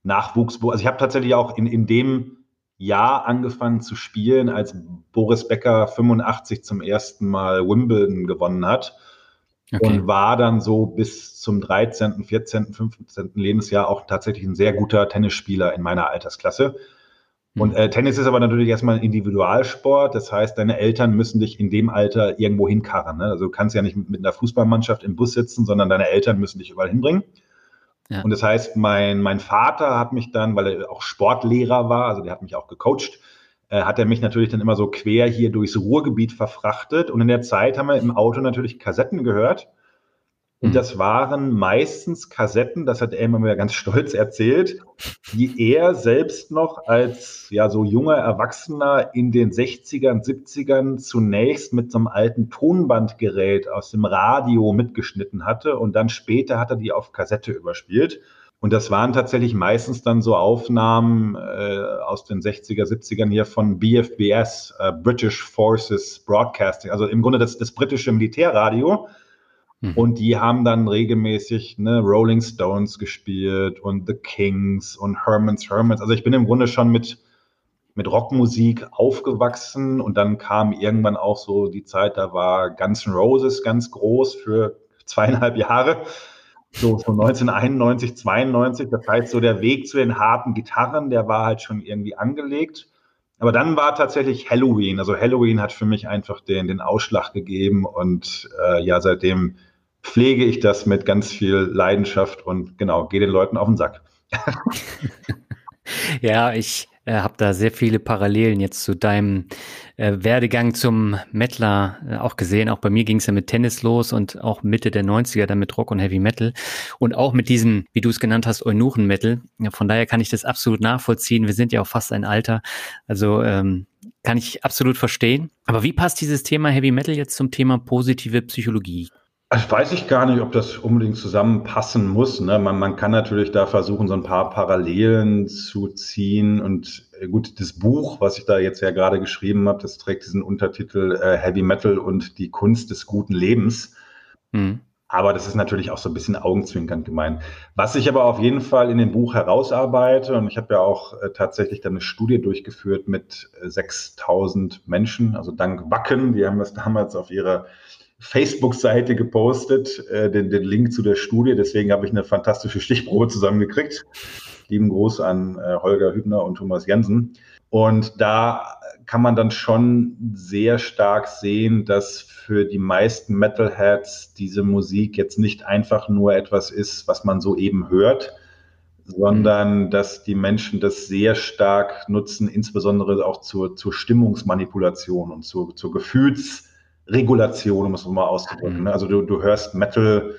Nachwuchs. Also ich habe tatsächlich auch in, in dem Jahr angefangen zu spielen, als Boris Becker 85 zum ersten Mal Wimbledon gewonnen hat. Okay. Und war dann so bis zum 13., 14., 15. Lebensjahr auch tatsächlich ein sehr guter Tennisspieler in meiner Altersklasse. Und hm. äh, Tennis ist aber natürlich erstmal ein Individualsport. Das heißt, deine Eltern müssen dich in dem Alter irgendwo hinkarren. Ne? Also du kannst ja nicht mit, mit einer Fußballmannschaft im Bus sitzen, sondern deine Eltern müssen dich überall hinbringen. Ja. Und das heißt, mein, mein Vater hat mich dann, weil er auch Sportlehrer war, also der hat mich auch gecoacht, äh, hat er mich natürlich dann immer so quer hier durchs Ruhrgebiet verfrachtet. Und in der Zeit haben wir im Auto natürlich Kassetten gehört. Und mhm. das waren meistens Kassetten, das hat er immer wieder ganz stolz erzählt, die er selbst noch als ja so junger Erwachsener in den 60ern, 70ern zunächst mit so einem alten Tonbandgerät aus dem Radio mitgeschnitten hatte und dann später hat er die auf Kassette überspielt. Und das waren tatsächlich meistens dann so Aufnahmen äh, aus den 60er, 70ern hier von BFBS, äh, British Forces Broadcasting, also im Grunde das, das britische Militärradio Mhm. Und die haben dann regelmäßig ne, Rolling Stones gespielt und The Kings und Herman's Hermits. Also ich bin im Grunde schon mit, mit Rockmusik aufgewachsen und dann kam irgendwann auch so die Zeit, da war Guns N' Roses ganz groß für zweieinhalb Jahre. So, so 1991, 92. Das heißt, so der Weg zu den harten Gitarren, der war halt schon irgendwie angelegt. Aber dann war tatsächlich Halloween. Also Halloween hat für mich einfach den, den Ausschlag gegeben und äh, ja, seitdem pflege ich das mit ganz viel Leidenschaft und genau, gehe den Leuten auf den Sack. Ja, ich äh, habe da sehr viele Parallelen jetzt zu deinem äh, Werdegang zum Mettler äh, auch gesehen. Auch bei mir ging es ja mit Tennis los und auch Mitte der 90er dann mit Rock und Heavy Metal und auch mit diesem, wie du es genannt hast, Eunuchen Metal. Ja, von daher kann ich das absolut nachvollziehen. Wir sind ja auch fast ein Alter. Also ähm, kann ich absolut verstehen. Aber wie passt dieses Thema Heavy Metal jetzt zum Thema positive Psychologie? Ich weiß ich gar nicht, ob das unbedingt zusammenpassen muss. Ne? Man, man kann natürlich da versuchen, so ein paar Parallelen zu ziehen. Und äh, gut, das Buch, was ich da jetzt ja gerade geschrieben habe, das trägt diesen Untertitel äh, Heavy Metal und die Kunst des guten Lebens. Mhm. Aber das ist natürlich auch so ein bisschen augenzwinkernd gemeint. Was ich aber auf jeden Fall in dem Buch herausarbeite, und ich habe ja auch äh, tatsächlich dann eine Studie durchgeführt mit äh, 6000 Menschen, also dank Wacken, die haben das damals auf ihrer Facebook-Seite gepostet, äh, den, den Link zu der Studie. Deswegen habe ich eine fantastische Stichprobe zusammengekriegt. Lieben Gruß an äh, Holger Hübner und Thomas Jensen. Und da kann man dann schon sehr stark sehen, dass für die meisten Metalheads diese Musik jetzt nicht einfach nur etwas ist, was man so eben hört, sondern dass die Menschen das sehr stark nutzen, insbesondere auch zur, zur Stimmungsmanipulation und zur, zur Gefühls- Regulation, um es mal auszudrücken. Mhm. Ne? Also du, du hörst Metal,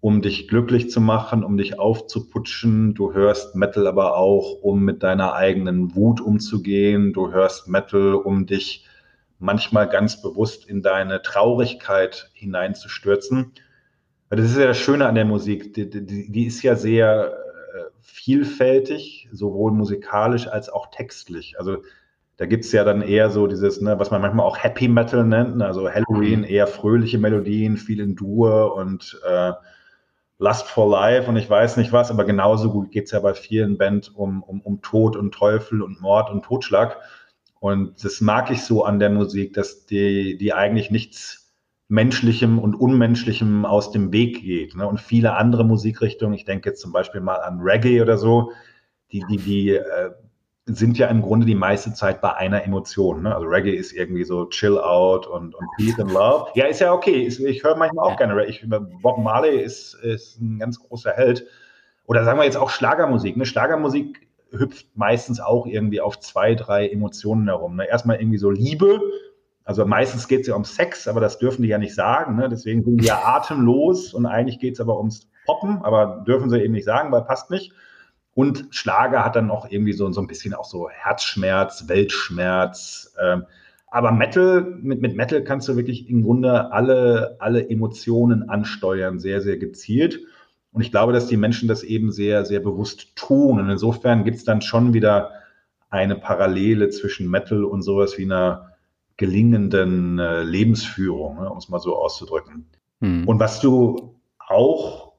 um dich glücklich zu machen, um dich aufzuputschen. Du hörst Metal aber auch, um mit deiner eigenen Wut umzugehen. Du hörst Metal, um dich manchmal ganz bewusst in deine Traurigkeit hineinzustürzen. Das ist ja das Schöne an der Musik. Die, die, die ist ja sehr äh, vielfältig, sowohl musikalisch als auch textlich. Also da gibt es ja dann eher so dieses, ne, was man manchmal auch Happy Metal nennt, ne, also Halloween, mhm. eher fröhliche Melodien, viel in Dur und äh, Lust for Life und ich weiß nicht was, aber genauso gut geht es ja bei vielen Bands um, um, um Tod und Teufel und Mord und Totschlag. Und das mag ich so an der Musik, dass die, die eigentlich nichts Menschlichem und Unmenschlichem aus dem Weg geht. Ne? Und viele andere Musikrichtungen, ich denke jetzt zum Beispiel mal an Reggae oder so, die, die, die äh, sind ja im Grunde die meiste Zeit bei einer Emotion. Ne? Also Reggae ist irgendwie so Chill Out und, und Peace and Love. Ja, ist ja okay. Ich höre manchmal auch gerne Reggae. Ich, Bob Marley ist, ist ein ganz großer Held. Oder sagen wir jetzt auch Schlagermusik. Ne? Schlagermusik hüpft meistens auch irgendwie auf zwei, drei Emotionen herum. Ne? Erstmal irgendwie so Liebe. Also meistens geht es ja um Sex, aber das dürfen die ja nicht sagen. Ne? Deswegen sind die ja atemlos und eigentlich geht es aber ums Poppen, aber dürfen sie eben nicht sagen, weil passt nicht. Und Schlager hat dann auch irgendwie so, so ein bisschen auch so Herzschmerz, Weltschmerz. Ähm, aber Metal, mit, mit Metal kannst du wirklich im Grunde alle, alle Emotionen ansteuern, sehr, sehr gezielt. Und ich glaube, dass die Menschen das eben sehr, sehr bewusst tun. Und insofern gibt es dann schon wieder eine Parallele zwischen Metal und sowas wie einer gelingenden äh, Lebensführung, ne, um es mal so auszudrücken. Hm. Und was du auch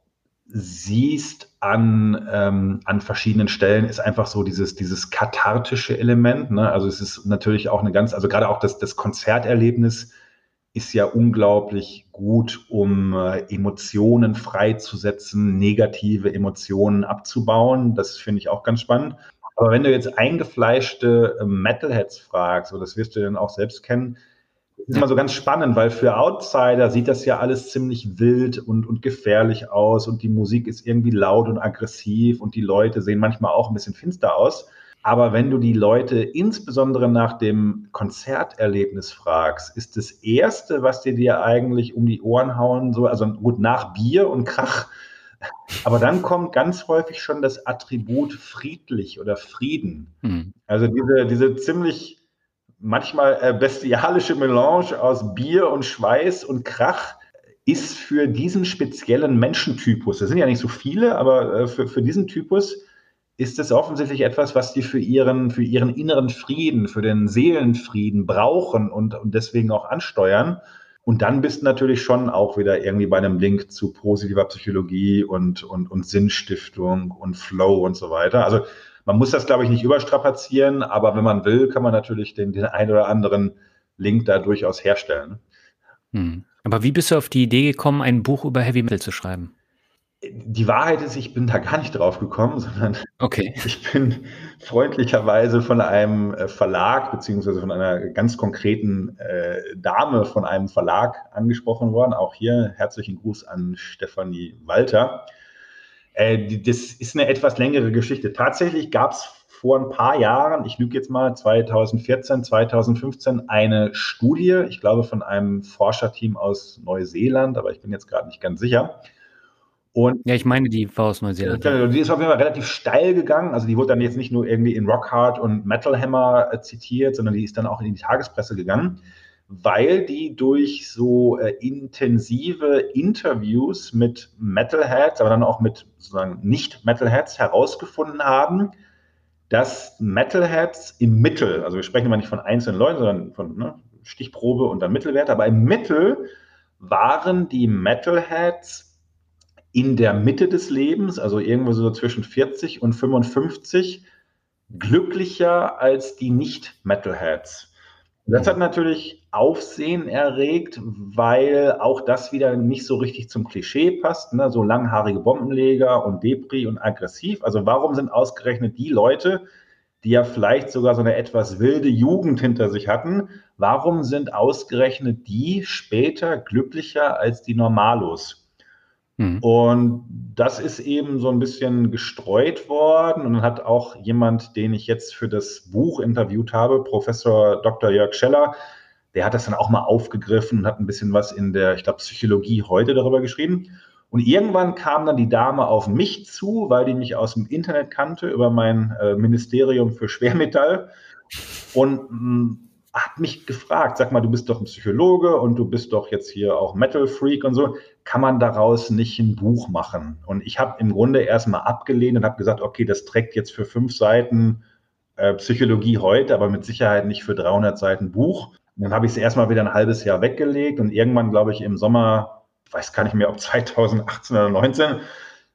siehst an, ähm, an verschiedenen Stellen, ist einfach so dieses, dieses kathartische Element. Ne? Also es ist natürlich auch eine ganz, also gerade auch das, das Konzerterlebnis ist ja unglaublich gut, um äh, Emotionen freizusetzen, negative Emotionen abzubauen. Das finde ich auch ganz spannend. Aber wenn du jetzt eingefleischte äh, Metalheads fragst, so das wirst du dann auch selbst kennen, ist immer so ganz spannend, weil für Outsider sieht das ja alles ziemlich wild und, und gefährlich aus und die Musik ist irgendwie laut und aggressiv und die Leute sehen manchmal auch ein bisschen finster aus. Aber wenn du die Leute insbesondere nach dem Konzerterlebnis fragst, ist das Erste, was dir dir eigentlich um die Ohren hauen, so, also gut, nach Bier und Krach, aber dann kommt ganz häufig schon das Attribut friedlich oder Frieden. Mhm. Also diese, diese ziemlich manchmal äh, bestialische Melange aus Bier und Schweiß und Krach ist für diesen speziellen Menschentypus, das sind ja nicht so viele, aber äh, für, für diesen Typus ist es offensichtlich etwas, was die für ihren, für ihren inneren Frieden, für den Seelenfrieden brauchen und, und deswegen auch ansteuern. Und dann bist du natürlich schon auch wieder irgendwie bei einem Link zu positiver Psychologie und, und, und Sinnstiftung und Flow und so weiter. Also man muss das, glaube ich, nicht überstrapazieren, aber wenn man will, kann man natürlich den, den einen oder anderen Link da durchaus herstellen. Hm. Aber wie bist du auf die Idee gekommen, ein Buch über Heavy Metal zu schreiben? Die Wahrheit ist, ich bin da gar nicht drauf gekommen, sondern okay. ich bin freundlicherweise von einem äh, Verlag beziehungsweise von einer ganz konkreten äh, Dame von einem Verlag angesprochen worden. Auch hier herzlichen Gruß an Stefanie Walter. Äh, das ist eine etwas längere Geschichte. Tatsächlich gab es vor ein paar Jahren, ich lüge jetzt mal 2014, 2015, eine Studie, ich glaube von einem Forscherteam aus Neuseeland, aber ich bin jetzt gerade nicht ganz sicher. Und ja, ich meine, die war aus Neuseeland. Die ist auf jeden Fall relativ steil gegangen. Also die wurde dann jetzt nicht nur irgendwie in Rockhard und Metal Hammer äh, zitiert, sondern die ist dann auch in die Tagespresse gegangen, weil die durch so äh, intensive Interviews mit Metalheads, aber dann auch mit sozusagen Nicht-Metalheads herausgefunden haben, dass Metalheads im Mittel, also wir sprechen immer nicht von einzelnen Leuten, sondern von ne, Stichprobe und dann Mittelwert, aber im Mittel waren die Metalheads in der Mitte des Lebens, also irgendwo so zwischen 40 und 55, glücklicher als die Nicht-Metalheads. Das hat natürlich Aufsehen erregt, weil auch das wieder nicht so richtig zum Klischee passt. Ne? So langhaarige Bombenleger und Depri und aggressiv. Also warum sind ausgerechnet die Leute, die ja vielleicht sogar so eine etwas wilde Jugend hinter sich hatten, warum sind ausgerechnet die später glücklicher als die Normalos? Mhm. Und das ist eben so ein bisschen gestreut worden. Und dann hat auch jemand, den ich jetzt für das Buch interviewt habe, Professor Dr. Jörg Scheller, der hat das dann auch mal aufgegriffen und hat ein bisschen was in der, ich glaube, Psychologie heute darüber geschrieben. Und irgendwann kam dann die Dame auf mich zu, weil die mich aus dem Internet kannte über mein äh, Ministerium für Schwermetall und mh, mm, hat mich gefragt, sag mal, du bist doch ein Psychologe und du bist doch jetzt hier auch Metal Freak und so kann man daraus nicht ein Buch machen? Und ich habe im Grunde erstmal abgelehnt und habe gesagt, okay, das trägt jetzt für fünf Seiten äh, Psychologie heute, aber mit Sicherheit nicht für 300 Seiten Buch. Dann habe ich es erstmal wieder ein halbes Jahr weggelegt und irgendwann, glaube ich, im Sommer, weiß gar nicht mehr, ob 2018 oder 2019,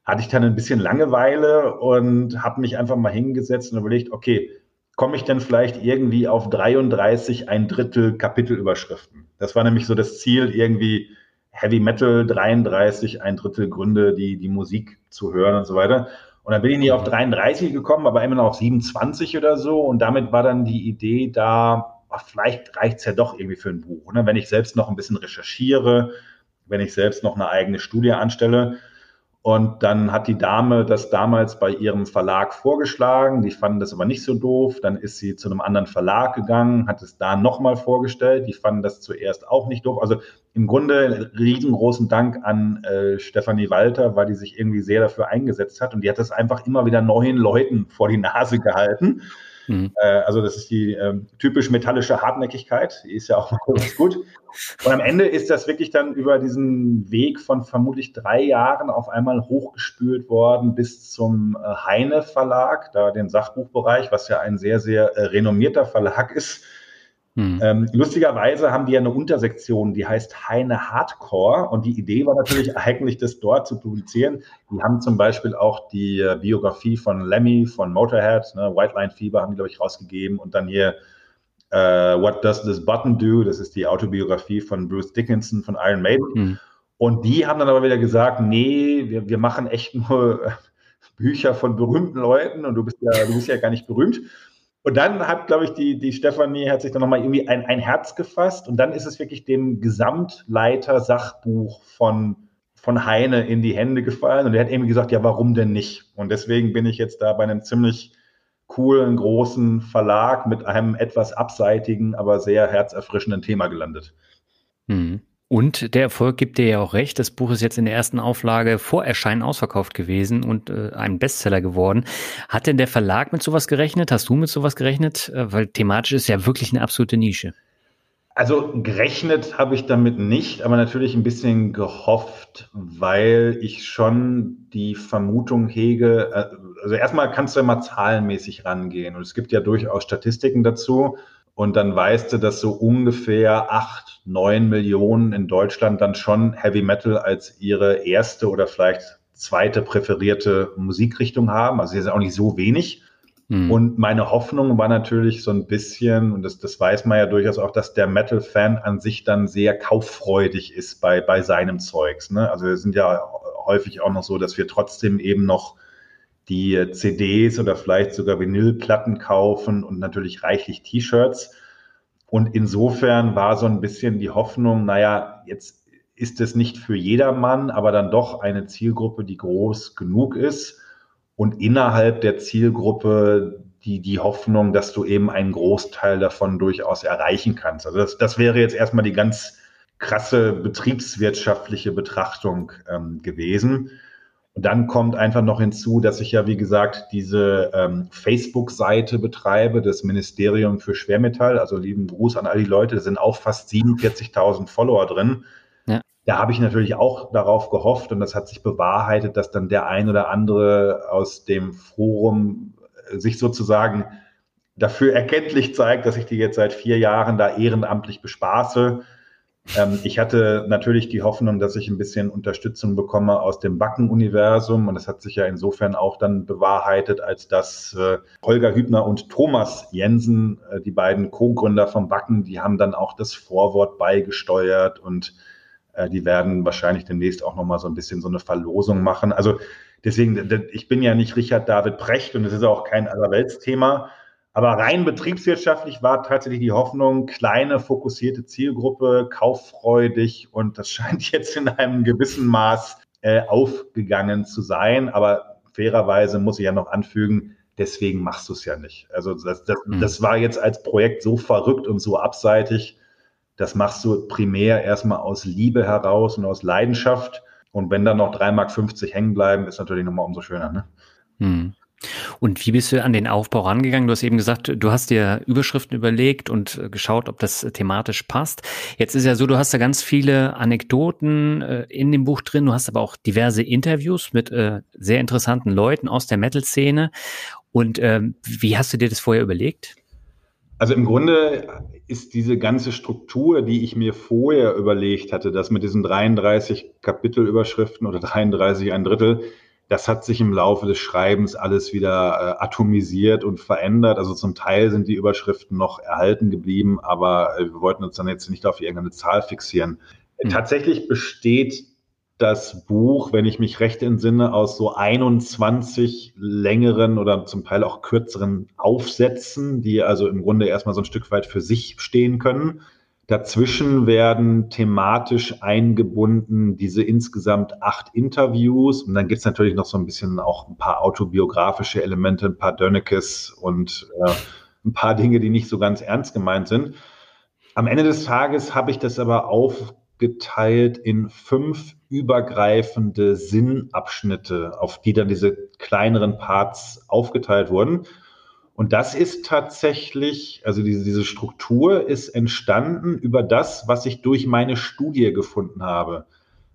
hatte ich dann ein bisschen Langeweile und habe mich einfach mal hingesetzt und überlegt, okay, komme ich denn vielleicht irgendwie auf 33 ein Drittel Kapitelüberschriften? Das war nämlich so das Ziel, irgendwie Heavy Metal 33, ein Drittel Gründe, die, die Musik zu hören und so weiter. Und dann bin ich nicht auf 33 gekommen, aber immer noch auf 27 oder so. Und damit war dann die Idee da, ach, vielleicht reicht es ja doch irgendwie für ein Buch. Ne? Wenn ich selbst noch ein bisschen recherchiere, wenn ich selbst noch eine eigene Studie anstelle, und dann hat die Dame das damals bei ihrem Verlag vorgeschlagen. Die fanden das aber nicht so doof. Dann ist sie zu einem anderen Verlag gegangen, hat es da nochmal vorgestellt. Die fanden das zuerst auch nicht doof. Also im Grunde riesengroßen Dank an äh, Stefanie Walter, weil die sich irgendwie sehr dafür eingesetzt hat. Und die hat das einfach immer wieder neuen Leuten vor die Nase gehalten. Mhm. Äh, also das ist die äh, typisch metallische Hartnäckigkeit, die ist ja auch gut. Und am Ende ist das wirklich dann über diesen Weg von vermutlich drei Jahren auf einmal hochgespült worden bis zum äh, Heine Verlag, da den Sachbuchbereich, was ja ein sehr, sehr äh, renommierter Verlag ist hm. Ähm, lustigerweise haben die ja eine Untersektion, die heißt Heine Hardcore. Und die Idee war natürlich eigentlich, das dort zu publizieren. Die haben zum Beispiel auch die äh, Biografie von Lemmy von Motorhead, ne, White Line Fever haben die, glaube ich, rausgegeben. Und dann hier äh, What Does This Button Do? Das ist die Autobiografie von Bruce Dickinson von Iron Maiden. Hm. Und die haben dann aber wieder gesagt, nee, wir, wir machen echt nur Bücher von berühmten Leuten und du bist ja, du bist ja gar nicht berühmt. Und dann hat, glaube ich, die, die Stefanie hat sich dann nochmal irgendwie ein, ein Herz gefasst und dann ist es wirklich dem Gesamtleiter Sachbuch von, von Heine in die Hände gefallen und er hat irgendwie gesagt, ja, warum denn nicht? Und deswegen bin ich jetzt da bei einem ziemlich coolen, großen Verlag mit einem etwas abseitigen, aber sehr herzerfrischenden Thema gelandet. Mhm. Und der Erfolg gibt dir ja auch recht. Das Buch ist jetzt in der ersten Auflage vor Erscheinen ausverkauft gewesen und äh, ein Bestseller geworden. Hat denn der Verlag mit sowas gerechnet? Hast du mit sowas gerechnet? Äh, weil thematisch ist ja wirklich eine absolute Nische. Also gerechnet habe ich damit nicht, aber natürlich ein bisschen gehofft, weil ich schon die Vermutung hege, äh, also erstmal kannst du ja mal zahlenmäßig rangehen und es gibt ja durchaus Statistiken dazu. Und dann weißt du, dass so ungefähr acht, neun Millionen in Deutschland dann schon Heavy Metal als ihre erste oder vielleicht zweite präferierte Musikrichtung haben. Also ist auch nicht so wenig. Hm. Und meine Hoffnung war natürlich so ein bisschen, und das, das weiß man ja durchaus auch, dass der Metal-Fan an sich dann sehr kauffreudig ist bei, bei seinem Zeugs. Ne? Also wir sind ja häufig auch noch so, dass wir trotzdem eben noch die CDs oder vielleicht sogar Vinylplatten kaufen und natürlich reichlich T-Shirts. Und insofern war so ein bisschen die Hoffnung, naja, jetzt ist es nicht für jedermann, aber dann doch eine Zielgruppe, die groß genug ist und innerhalb der Zielgruppe die, die Hoffnung, dass du eben einen Großteil davon durchaus erreichen kannst. Also das, das wäre jetzt erstmal die ganz krasse betriebswirtschaftliche Betrachtung ähm, gewesen. Und dann kommt einfach noch hinzu, dass ich ja, wie gesagt, diese ähm, Facebook-Seite betreibe, das Ministerium für Schwermetall. Also lieben Gruß an all die Leute, da sind auch fast 47.000 Follower drin. Ja. Da habe ich natürlich auch darauf gehofft und das hat sich bewahrheitet, dass dann der ein oder andere aus dem Forum äh, sich sozusagen dafür erkenntlich zeigt, dass ich die jetzt seit vier Jahren da ehrenamtlich bespaße ähm, ich hatte natürlich die Hoffnung, dass ich ein bisschen Unterstützung bekomme aus dem Backen-Universum. Und das hat sich ja insofern auch dann bewahrheitet, als dass äh, Holger Hübner und Thomas Jensen, äh, die beiden Co-Gründer vom Backen, die haben dann auch das Vorwort beigesteuert und äh, die werden wahrscheinlich demnächst auch nochmal so ein bisschen so eine Verlosung machen. Also deswegen, ich bin ja nicht Richard David Precht und es ist auch kein Allerweltsthema. Aber rein betriebswirtschaftlich war tatsächlich die Hoffnung, kleine, fokussierte Zielgruppe, kauffreudig und das scheint jetzt in einem gewissen Maß äh, aufgegangen zu sein. Aber fairerweise muss ich ja noch anfügen, deswegen machst du es ja nicht. Also das, das, mhm. das war jetzt als Projekt so verrückt und so abseitig. Das machst du primär erstmal aus Liebe heraus und aus Leidenschaft. Und wenn dann noch 3,50 Mark hängen bleiben, ist natürlich nochmal umso schöner. Ne? Mhm. Und wie bist du an den Aufbau rangegangen? Du hast eben gesagt, du hast dir Überschriften überlegt und äh, geschaut, ob das thematisch passt. Jetzt ist ja so, du hast da ganz viele Anekdoten äh, in dem Buch drin. Du hast aber auch diverse Interviews mit äh, sehr interessanten Leuten aus der Metal-Szene. Und ähm, wie hast du dir das vorher überlegt? Also im Grunde ist diese ganze Struktur, die ich mir vorher überlegt hatte, das mit diesen 33 Kapitelüberschriften oder 33 ein Drittel, das hat sich im Laufe des Schreibens alles wieder äh, atomisiert und verändert. Also zum Teil sind die Überschriften noch erhalten geblieben, aber äh, wir wollten uns dann jetzt nicht auf irgendeine Zahl fixieren. Mhm. Tatsächlich besteht das Buch, wenn ich mich recht entsinne, aus so 21 längeren oder zum Teil auch kürzeren Aufsätzen, die also im Grunde erstmal so ein Stück weit für sich stehen können. Dazwischen werden thematisch eingebunden diese insgesamt acht Interviews. Und dann gibt es natürlich noch so ein bisschen auch ein paar autobiografische Elemente, ein paar Dönnekes und äh, ein paar Dinge, die nicht so ganz ernst gemeint sind. Am Ende des Tages habe ich das aber aufgeteilt in fünf übergreifende Sinnabschnitte, auf die dann diese kleineren Parts aufgeteilt wurden. Und das ist tatsächlich, also diese, diese Struktur ist entstanden über das, was ich durch meine Studie gefunden habe.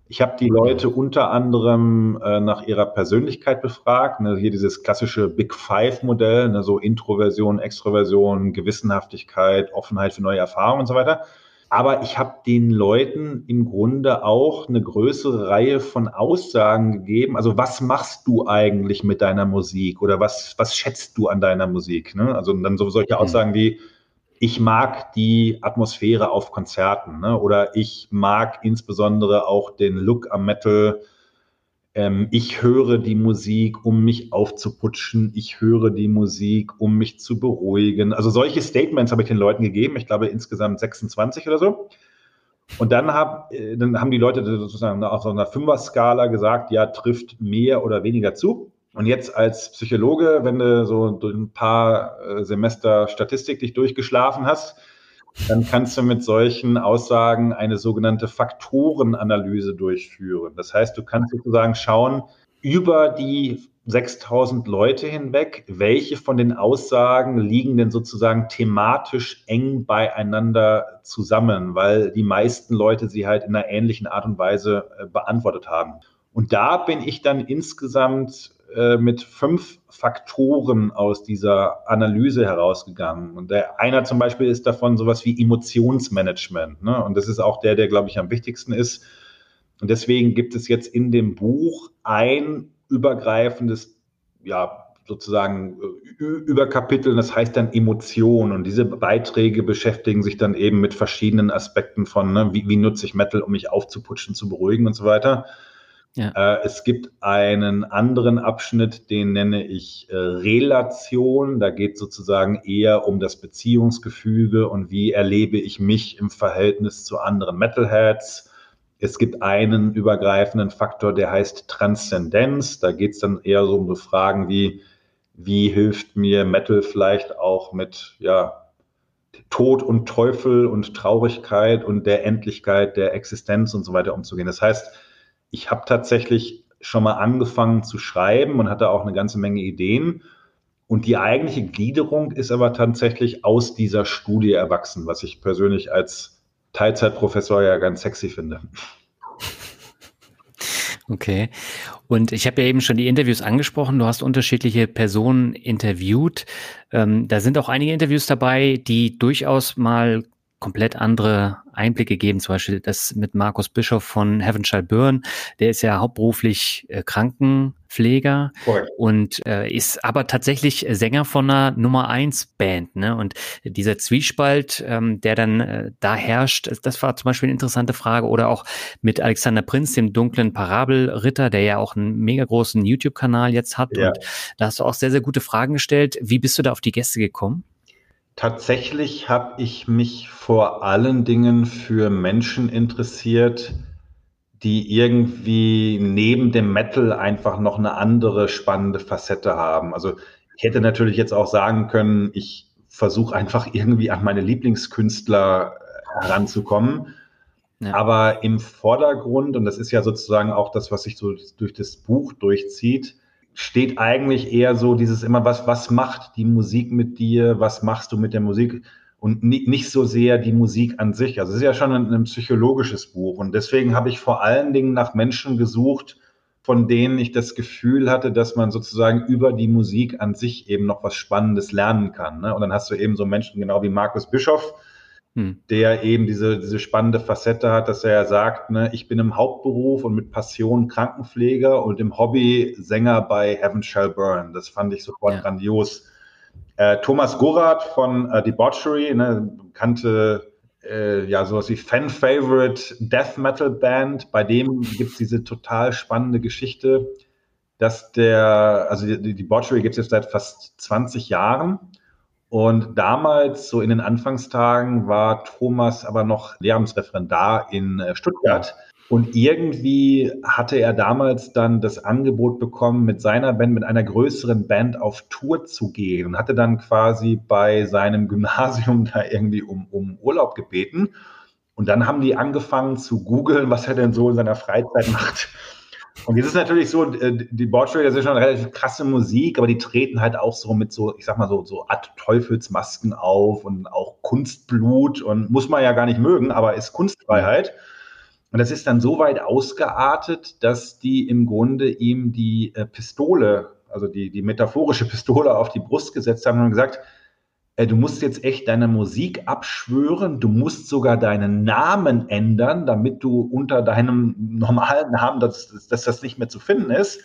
Ich habe die Leute unter anderem äh, nach ihrer Persönlichkeit befragt. Ne, hier dieses klassische Big Five-Modell, ne, so Introversion, Extroversion, Gewissenhaftigkeit, Offenheit für neue Erfahrungen und so weiter. Aber ich habe den Leuten im Grunde auch eine größere Reihe von Aussagen gegeben. Also was machst du eigentlich mit deiner Musik oder was, was schätzt du an deiner Musik? Ne? Also dann so solche mhm. Aussagen wie, ich mag die Atmosphäre auf Konzerten ne? oder ich mag insbesondere auch den Look am Metal ähm, ich höre die Musik, um mich aufzuputschen. Ich höre die Musik, um mich zu beruhigen. Also solche Statements habe ich den Leuten gegeben. Ich glaube insgesamt 26 oder so. Und dann, hab, äh, dann haben die Leute sozusagen auf so einer Fünfer-Skala gesagt, ja, trifft mehr oder weniger zu. Und jetzt als Psychologe, wenn du so ein paar äh, Semester Statistik dich durchgeschlafen hast, dann kannst du mit solchen Aussagen eine sogenannte Faktorenanalyse durchführen. Das heißt, du kannst sozusagen schauen, über die 6000 Leute hinweg, welche von den Aussagen liegen denn sozusagen thematisch eng beieinander zusammen, weil die meisten Leute sie halt in einer ähnlichen Art und Weise äh, beantwortet haben. Und da bin ich dann insgesamt mit fünf Faktoren aus dieser Analyse herausgegangen. Und der, einer zum Beispiel ist davon sowas wie Emotionsmanagement. Ne? Und das ist auch der, der, glaube ich, am wichtigsten ist. Und deswegen gibt es jetzt in dem Buch ein übergreifendes, ja, sozusagen äh, Überkapitel, das heißt dann Emotion. Und diese Beiträge beschäftigen sich dann eben mit verschiedenen Aspekten von, ne, wie, wie nutze ich Metal, um mich aufzuputschen, zu beruhigen und so weiter. Ja. Äh, es gibt einen anderen Abschnitt, den nenne ich äh, Relation. Da geht es sozusagen eher um das Beziehungsgefüge und wie erlebe ich mich im Verhältnis zu anderen Metalheads. Es gibt einen übergreifenden Faktor, der heißt Transzendenz. Da geht es dann eher so um so Fragen wie, wie hilft mir Metal vielleicht auch mit, ja, Tod und Teufel und Traurigkeit und der Endlichkeit der Existenz und so weiter umzugehen. Das heißt, ich habe tatsächlich schon mal angefangen zu schreiben und hatte auch eine ganze Menge Ideen. Und die eigentliche Gliederung ist aber tatsächlich aus dieser Studie erwachsen, was ich persönlich als Teilzeitprofessor ja ganz sexy finde. Okay. Und ich habe ja eben schon die Interviews angesprochen. Du hast unterschiedliche Personen interviewt. Ähm, da sind auch einige Interviews dabei, die durchaus mal komplett andere Einblicke geben. Zum Beispiel das mit Markus Bischof von Heaven Shall Burn. Der ist ja hauptberuflich äh, Krankenpfleger Correct. und äh, ist aber tatsächlich Sänger von einer Nummer eins Band. Ne? Und dieser Zwiespalt, ähm, der dann äh, da herrscht, das war zum Beispiel eine interessante Frage. Oder auch mit Alexander Prinz, dem dunklen Parabelritter, der ja auch einen mega großen YouTube-Kanal jetzt hat. Ja. Und da hast du auch sehr, sehr gute Fragen gestellt. Wie bist du da auf die Gäste gekommen? Tatsächlich habe ich mich vor allen Dingen für Menschen interessiert, die irgendwie neben dem Metal einfach noch eine andere spannende Facette haben. Also ich hätte natürlich jetzt auch sagen können, ich versuche einfach irgendwie an meine Lieblingskünstler heranzukommen. Ja. Aber im Vordergrund, und das ist ja sozusagen auch das, was sich so durch das Buch durchzieht, steht eigentlich eher so dieses immer, was, was macht die Musik mit dir, was machst du mit der Musik und nicht so sehr die Musik an sich. Also es ist ja schon ein, ein psychologisches Buch und deswegen habe ich vor allen Dingen nach Menschen gesucht, von denen ich das Gefühl hatte, dass man sozusagen über die Musik an sich eben noch was Spannendes lernen kann. Ne? Und dann hast du eben so Menschen genau wie Markus Bischof, hm. der eben diese, diese spannende Facette hat, dass er ja sagt, ne, ich bin im Hauptberuf und mit Passion Krankenpfleger und im Hobby Sänger bei Heaven Shall Burn. Das fand ich sofort ja. grandios. Äh, Thomas Gorath von äh, Debauchery, ne, kannte äh, ja sowas wie Fan-Favorite Death Metal Band. Bei dem gibt es diese total spannende Geschichte, dass der, also die, die Debauchery gibt es jetzt seit fast 20 Jahren und damals, so in den Anfangstagen, war Thomas aber noch Lehramtsreferendar in äh, Stuttgart. Und irgendwie hatte er damals dann das Angebot bekommen, mit seiner Band, mit einer größeren Band auf Tour zu gehen und hatte dann quasi bei seinem Gymnasium da irgendwie um, um Urlaub gebeten. Und dann haben die angefangen zu googeln, was er denn so in seiner Freizeit macht. Und jetzt ist natürlich so, äh, die Boardtrack, das ist schon relativ krasse Musik, aber die treten halt auch so mit so, ich sag mal so, so Art Teufelsmasken auf und auch Kunstblut und muss man ja gar nicht mögen, aber ist Kunstfreiheit. Und das ist dann so weit ausgeartet, dass die im Grunde ihm die äh, Pistole, also die, die metaphorische Pistole auf die Brust gesetzt haben und gesagt, du musst jetzt echt deine Musik abschwören, du musst sogar deinen Namen ändern, damit du unter deinem normalen Namen, dass, dass das nicht mehr zu finden ist.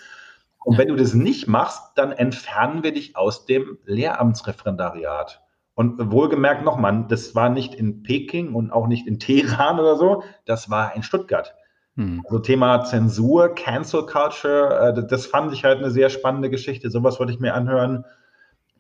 Und wenn du das nicht machst, dann entfernen wir dich aus dem Lehramtsreferendariat. Und wohlgemerkt nochmal, das war nicht in Peking und auch nicht in Teheran oder so, das war in Stuttgart. Hm. Also Thema Zensur, Cancel Culture, äh, das fand ich halt eine sehr spannende Geschichte. Sowas wollte ich mir anhören.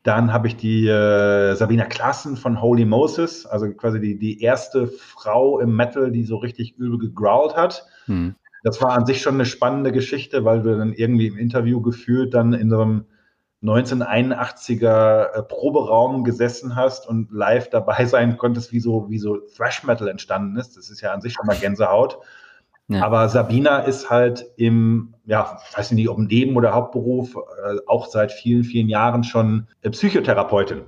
Dann habe ich die äh, Sabina Klassen von Holy Moses, also quasi die, die erste Frau im Metal, die so richtig übel gegrowlt hat. Hm. Das war an sich schon eine spannende Geschichte, weil du dann irgendwie im Interview gefühlt dann in so einem 1981er äh, Proberaum gesessen hast und live dabei sein konntest, wie so, wie so Thrash Metal entstanden ist. Das ist ja an sich schon mal Gänsehaut. Ja. Aber Sabina ist halt im, ja, weiß ich nicht, ob im Leben oder Hauptberuf, äh, auch seit vielen, vielen Jahren schon äh, Psychotherapeutin.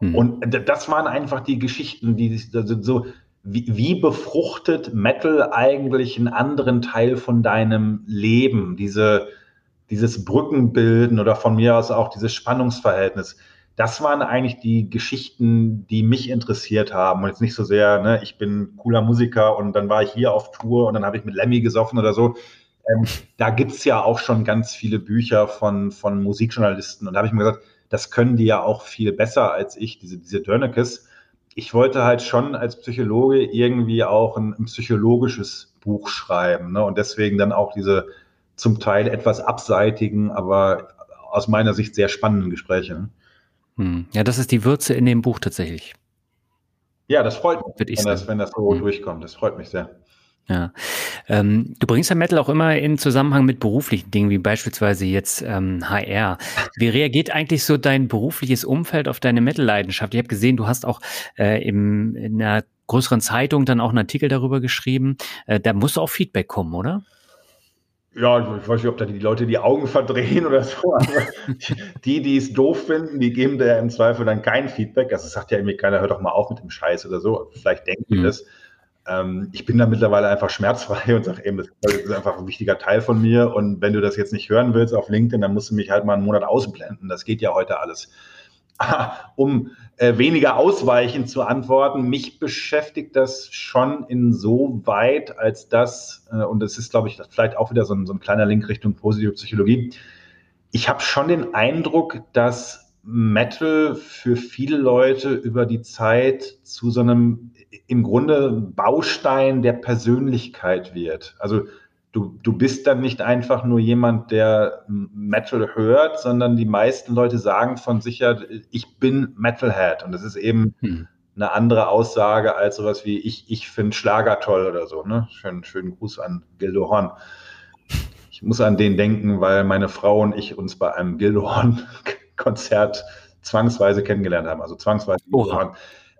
Mhm. Und das waren einfach die Geschichten, die also so, wie, wie befruchtet Metal eigentlich einen anderen Teil von deinem Leben? Diese, dieses Brückenbilden oder von mir aus auch dieses Spannungsverhältnis das waren eigentlich die Geschichten, die mich interessiert haben. Und jetzt nicht so sehr, ne, ich bin cooler Musiker und dann war ich hier auf Tour und dann habe ich mit Lemmy gesoffen oder so. Ähm, da gibt's ja auch schon ganz viele Bücher von, von Musikjournalisten. Und da habe ich mir gesagt, das können die ja auch viel besser als ich, diese, diese Dörnekes. Ich wollte halt schon als Psychologe irgendwie auch ein, ein psychologisches Buch schreiben. Ne? Und deswegen dann auch diese zum Teil etwas abseitigen, aber aus meiner Sicht sehr spannenden Gespräche. Ne? Hm. Ja, das ist die Würze in dem Buch tatsächlich. Ja, das freut mich, wenn das, wenn das so hm. durchkommt. Das freut mich sehr. Ja. Ähm, du bringst ja Metal auch immer in Zusammenhang mit beruflichen Dingen, wie beispielsweise jetzt ähm, HR. Wie reagiert eigentlich so dein berufliches Umfeld auf deine Metal-Leidenschaft? Ich habe gesehen, du hast auch äh, im, in einer größeren Zeitung dann auch einen Artikel darüber geschrieben. Äh, da muss auch Feedback kommen, oder? Ja, ich weiß nicht, ob da die Leute die Augen verdrehen oder so. Aber die, die es doof finden, die geben da im Zweifel dann kein Feedback. Also sagt ja irgendwie keiner, hör doch mal auf mit dem Scheiß oder so. Vielleicht denken die mhm. das. Ähm, ich bin da mittlerweile einfach schmerzfrei und sage eben, das ist einfach ein wichtiger Teil von mir. Und wenn du das jetzt nicht hören willst auf LinkedIn, dann musst du mich halt mal einen Monat ausblenden. Das geht ja heute alles. um äh, weniger ausweichend zu antworten, mich beschäftigt das schon insoweit, als das, äh, und das ist, glaube ich, vielleicht auch wieder so ein, so ein kleiner Link Richtung positive Psychologie. Ich habe schon den Eindruck, dass Metal für viele Leute über die Zeit zu so einem im Grunde Baustein der Persönlichkeit wird. Also du, du bist dann nicht einfach nur jemand, der Metal hört, sondern die meisten Leute sagen von sich ja, ich bin Metalhead. Und das ist eben hm. eine andere Aussage als sowas wie ich, ich finde Schlager toll oder so. Ne? Schönen, schönen Gruß an Gildo Horn. Ich muss an den denken, weil meine Frau und ich uns bei einem Gildo Horn-Konzert zwangsweise kennengelernt haben. Also zwangsweise. Gildo Horn.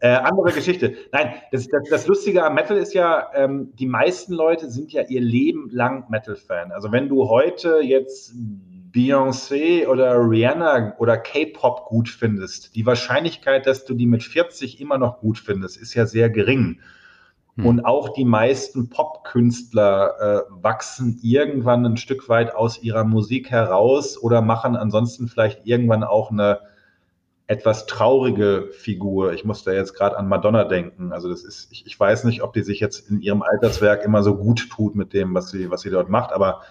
Äh, andere Geschichte. Nein, das, das, das, Lustige am Metal ist ja, ähm, die meisten Leute sind ja ihr Leben lang Metal-Fan. Also wenn du heute jetzt Beyoncé oder Rihanna oder K-Pop gut findest, die Wahrscheinlichkeit, dass du die mit 40 immer noch gut findest, ist ja sehr gering. Hm. Und auch die meisten Popkünstler äh, wachsen irgendwann ein Stück weit aus ihrer Musik heraus oder machen ansonsten vielleicht irgendwann auch eine etwas traurige Figur. Ich muss da jetzt gerade an Madonna denken. Also das ist, ich, ich, weiß nicht, ob die sich jetzt in ihrem Alterswerk immer so gut tut mit dem, was sie, was sie dort macht, aber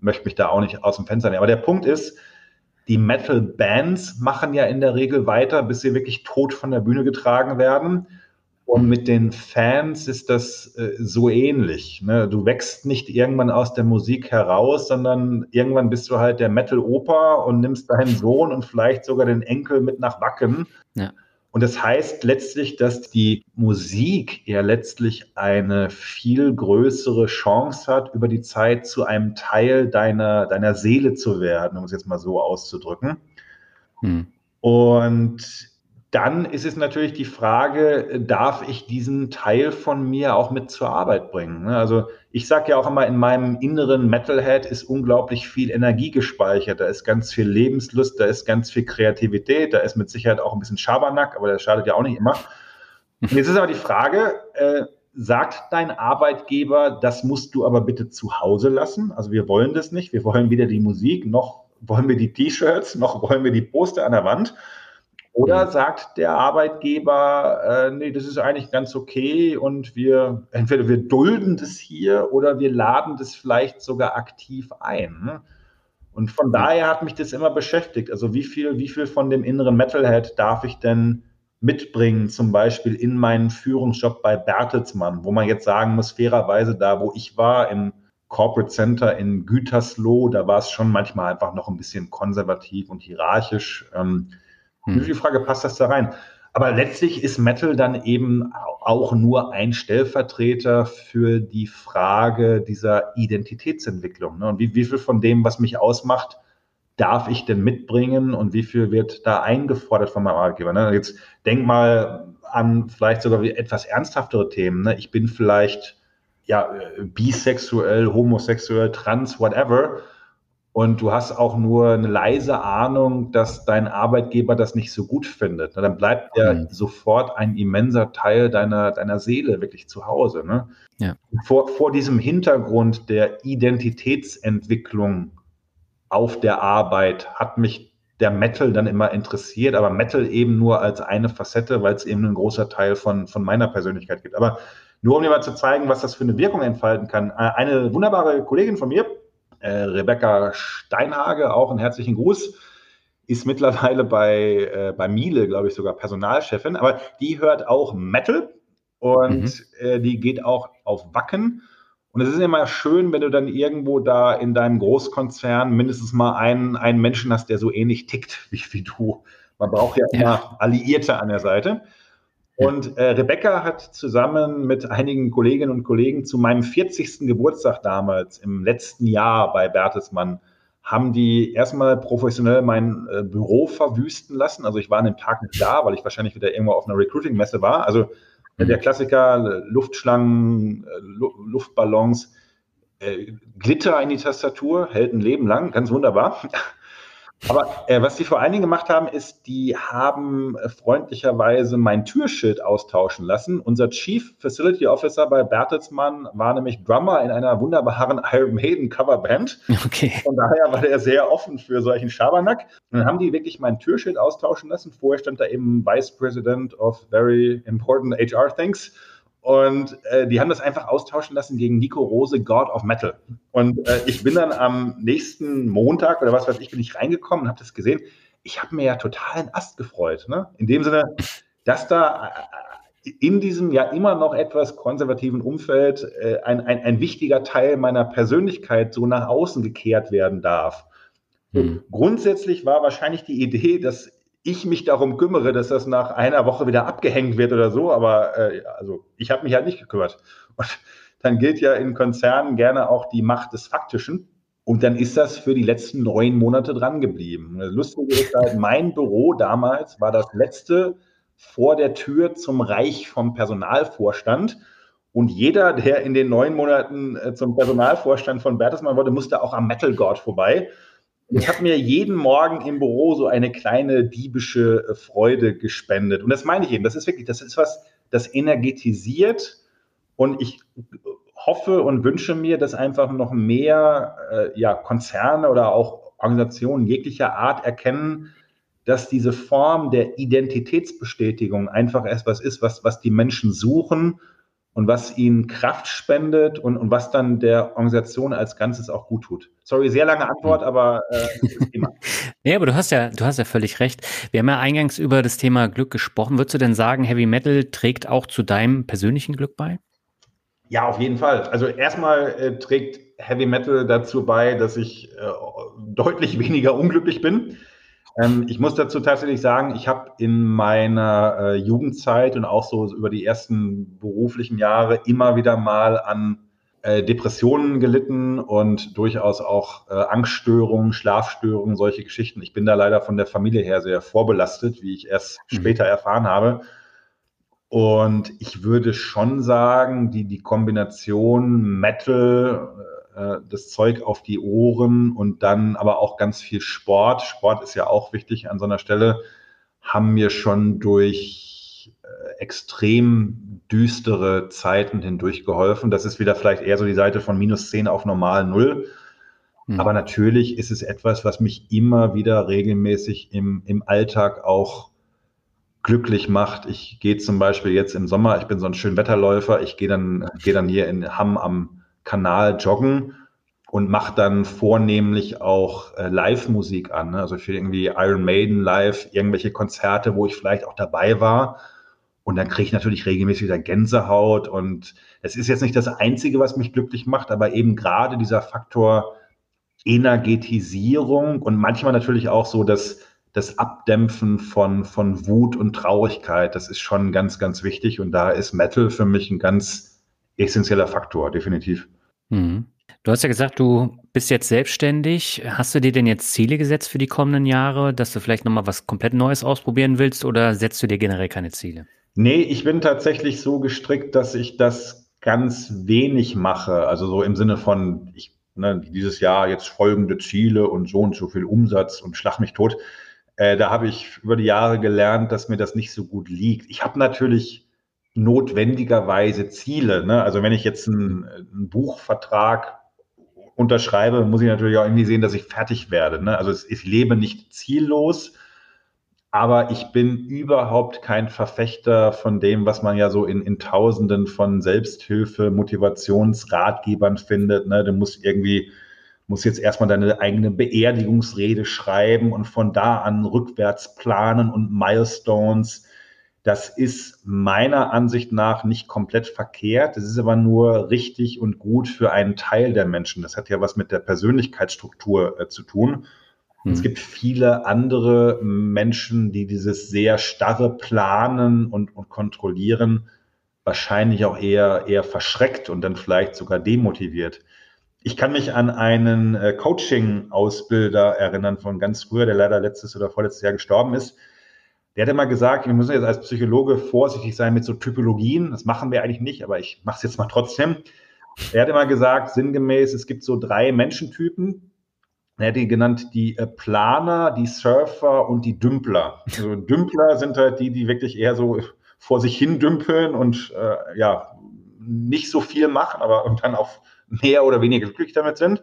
möchte mich da auch nicht aus dem Fenster nehmen. Aber der Punkt ist, die Metal-Bands machen ja in der Regel weiter, bis sie wirklich tot von der Bühne getragen werden. Und mit den Fans ist das äh, so ähnlich. Ne? Du wächst nicht irgendwann aus der Musik heraus, sondern irgendwann bist du halt der Metal-Opa und nimmst deinen Sohn und vielleicht sogar den Enkel mit nach Wacken. Ja. Und das heißt letztlich, dass die Musik ja letztlich eine viel größere Chance hat, über die Zeit zu einem Teil deiner, deiner Seele zu werden, um es jetzt mal so auszudrücken. Hm. Und dann ist es natürlich die Frage, darf ich diesen Teil von mir auch mit zur Arbeit bringen? Ne? Also ich sage ja auch immer, in meinem inneren Metalhead ist unglaublich viel Energie gespeichert. Da ist ganz viel Lebenslust, da ist ganz viel Kreativität, da ist mit Sicherheit auch ein bisschen Schabernack, aber das schadet ja auch nicht immer. Jetzt ist aber die Frage, äh, sagt dein Arbeitgeber, das musst du aber bitte zu Hause lassen? Also wir wollen das nicht. Wir wollen weder die Musik, noch wollen wir die T-Shirts, noch wollen wir die Poster an der Wand. Oder mhm. sagt der Arbeitgeber, äh, nee, das ist eigentlich ganz okay und wir, entweder wir dulden das hier oder wir laden das vielleicht sogar aktiv ein. Und von daher hat mich das immer beschäftigt. Also wie viel, wie viel von dem inneren Metalhead darf ich denn mitbringen, zum Beispiel in meinen Führungsjob bei Bertelsmann, wo man jetzt sagen muss, fairerweise da, wo ich war, im Corporate Center in Gütersloh, da war es schon manchmal einfach noch ein bisschen konservativ und hierarchisch. Ähm, hm. Die Frage, passt das da rein? Aber letztlich ist Metal dann eben auch nur ein Stellvertreter für die Frage dieser Identitätsentwicklung. Ne? Und wie, wie viel von dem, was mich ausmacht, darf ich denn mitbringen und wie viel wird da eingefordert von meinem Arbeitgeber? Ne? Jetzt denk mal an vielleicht sogar etwas ernsthaftere Themen. Ne? Ich bin vielleicht ja bisexuell, homosexuell, trans, whatever und du hast auch nur eine leise Ahnung, dass dein Arbeitgeber das nicht so gut findet, dann bleibt ja mhm. sofort ein immenser Teil deiner, deiner Seele wirklich zu Hause. Ne? Ja. Vor, vor diesem Hintergrund der Identitätsentwicklung auf der Arbeit hat mich der Metal dann immer interessiert, aber Metal eben nur als eine Facette, weil es eben ein großer Teil von, von meiner Persönlichkeit gibt. Aber nur um dir mal zu zeigen, was das für eine Wirkung entfalten kann. Äh, eine wunderbare Kollegin von mir, äh, Rebecca Steinhage, auch einen herzlichen Gruß, ist mittlerweile bei, äh, bei Miele, glaube ich, sogar Personalchefin, aber die hört auch Metal und mhm. äh, die geht auch auf Wacken. Und es ist immer schön, wenn du dann irgendwo da in deinem Großkonzern mindestens mal einen, einen Menschen hast, der so ähnlich tickt wie, wie du. Man braucht ja immer ja. Alliierte an der Seite. Und äh, Rebecca hat zusammen mit einigen Kolleginnen und Kollegen zu meinem 40. Geburtstag damals im letzten Jahr bei Bertelsmann haben die erstmal professionell mein äh, Büro verwüsten lassen. Also ich war an dem Tag nicht da, weil ich wahrscheinlich wieder irgendwo auf einer Recruiting-Messe war. Also mhm. der Klassiker, Luftschlangen, äh, Luftballons, äh, Glitter in die Tastatur, hält ein Leben lang, ganz wunderbar. Aber äh, was die vor allen Dingen gemacht haben, ist, die haben äh, freundlicherweise mein Türschild austauschen lassen. Unser Chief Facility Officer bei Bertelsmann war nämlich Drummer in einer wunderbaren Iron Maiden Coverband. Okay. Von daher war der sehr offen für solchen Schabernack. Und dann haben die wirklich mein Türschild austauschen lassen. Vorher stand da eben Vice President of Very Important HR Things. Und äh, die haben das einfach austauschen lassen gegen Nico Rose, God of Metal. Und äh, ich bin dann am nächsten Montag oder was weiß ich, bin ich reingekommen und habe das gesehen. Ich habe mir ja total einen Ast gefreut. Ne? In dem Sinne, dass da äh, in diesem ja immer noch etwas konservativen Umfeld äh, ein, ein, ein wichtiger Teil meiner Persönlichkeit so nach außen gekehrt werden darf. Mhm. Grundsätzlich war wahrscheinlich die Idee, dass ich mich darum kümmere, dass das nach einer Woche wieder abgehängt wird oder so, aber äh, also ich habe mich halt nicht gekümmert. Und dann gilt ja in Konzernen gerne auch die Macht des Faktischen. Und dann ist das für die letzten neun Monate dran geblieben. Das Lustige ist halt, mein Büro damals war das letzte vor der Tür zum Reich vom Personalvorstand. Und jeder, der in den neun Monaten äh, zum Personalvorstand von Bertelsmann wurde, musste auch am Metal God vorbei. Ich habe mir jeden Morgen im Büro so eine kleine diebische äh, Freude gespendet. Und das meine ich eben. Das ist wirklich, das ist was, das energetisiert. Und ich hoffe und wünsche mir, dass einfach noch mehr äh, ja, Konzerne oder auch Organisationen jeglicher Art erkennen, dass diese Form der Identitätsbestätigung einfach etwas ist, was, was die Menschen suchen und was ihnen Kraft spendet und, und was dann der Organisation als Ganzes auch gut tut. Sorry, sehr lange Antwort, hm. aber äh, Thema. ja, aber du hast ja, du hast ja völlig recht. Wir haben ja eingangs über das Thema Glück gesprochen. Würdest du denn sagen, Heavy Metal trägt auch zu deinem persönlichen Glück bei? Ja, auf jeden Fall. Also erstmal äh, trägt Heavy Metal dazu bei, dass ich äh, deutlich weniger unglücklich bin. Ähm, ich muss dazu tatsächlich sagen, ich habe in meiner äh, Jugendzeit und auch so über die ersten beruflichen Jahre immer wieder mal an äh, Depressionen gelitten und durchaus auch äh, Angststörungen, Schlafstörungen, solche Geschichten. Ich bin da leider von der Familie her sehr vorbelastet, wie ich erst mhm. später erfahren habe. Und ich würde schon sagen, die, die Kombination Metal, äh, das Zeug auf die Ohren und dann aber auch ganz viel Sport. Sport ist ja auch wichtig an so einer Stelle, haben mir schon durch äh, extrem düstere Zeiten hindurch geholfen. Das ist wieder vielleicht eher so die Seite von minus 10 auf normal Null. Hm. Aber natürlich ist es etwas, was mich immer wieder regelmäßig im, im Alltag auch glücklich macht. Ich gehe zum Beispiel jetzt im Sommer, ich bin so ein schön Wetterläufer, ich gehe dann, gehe dann hier in Hamm am Kanal joggen und mache dann vornehmlich auch äh, Live-Musik an. Ne? Also für irgendwie Iron Maiden live, irgendwelche Konzerte, wo ich vielleicht auch dabei war. Und dann kriege ich natürlich regelmäßig wieder Gänsehaut. Und es ist jetzt nicht das Einzige, was mich glücklich macht, aber eben gerade dieser Faktor Energetisierung und manchmal natürlich auch so das, das Abdämpfen von, von Wut und Traurigkeit. Das ist schon ganz, ganz wichtig. Und da ist Metal für mich ein ganz essentieller Faktor, definitiv. Mhm. Du hast ja gesagt, du bist jetzt selbstständig. Hast du dir denn jetzt Ziele gesetzt für die kommenden Jahre, dass du vielleicht nochmal was komplett Neues ausprobieren willst oder setzt du dir generell keine Ziele? Nee, ich bin tatsächlich so gestrickt, dass ich das ganz wenig mache. Also so im Sinne von, ich, ne, dieses Jahr jetzt folgende Ziele und so und so viel Umsatz und schlag mich tot. Äh, da habe ich über die Jahre gelernt, dass mir das nicht so gut liegt. Ich habe natürlich notwendigerweise Ziele. Ne? Also wenn ich jetzt einen, einen, Buchvertrag unterschreibe, muss ich natürlich auch irgendwie sehen, dass ich fertig werde. Ne? Also es, ich lebe nicht ziellos, aber ich bin überhaupt kein Verfechter von dem, was man ja so in, in Tausenden von Selbsthilfe, Motivationsratgebern findet. Ne? Du musst irgendwie, musst jetzt erstmal deine eigene Beerdigungsrede schreiben und von da an rückwärts planen und Milestones das ist meiner Ansicht nach nicht komplett verkehrt. Das ist aber nur richtig und gut für einen Teil der Menschen. Das hat ja was mit der Persönlichkeitsstruktur äh, zu tun. Und es gibt viele andere Menschen, die dieses sehr starre Planen und, und Kontrollieren wahrscheinlich auch eher, eher verschreckt und dann vielleicht sogar demotiviert. Ich kann mich an einen äh, Coaching-Ausbilder erinnern von ganz früher, der leider letztes oder vorletztes Jahr gestorben ist. Der hat immer gesagt, wir müssen jetzt als Psychologe vorsichtig sein mit so Typologien. Das machen wir eigentlich nicht, aber ich mache es jetzt mal trotzdem. Er hat immer gesagt, sinngemäß, es gibt so drei Menschentypen. Er hat die genannt die äh, Planer, die Surfer und die Dümpler. Also Dümpler sind halt die, die wirklich eher so vor sich hin dümpeln und äh, ja, nicht so viel machen, aber dann auch mehr oder weniger glücklich damit sind.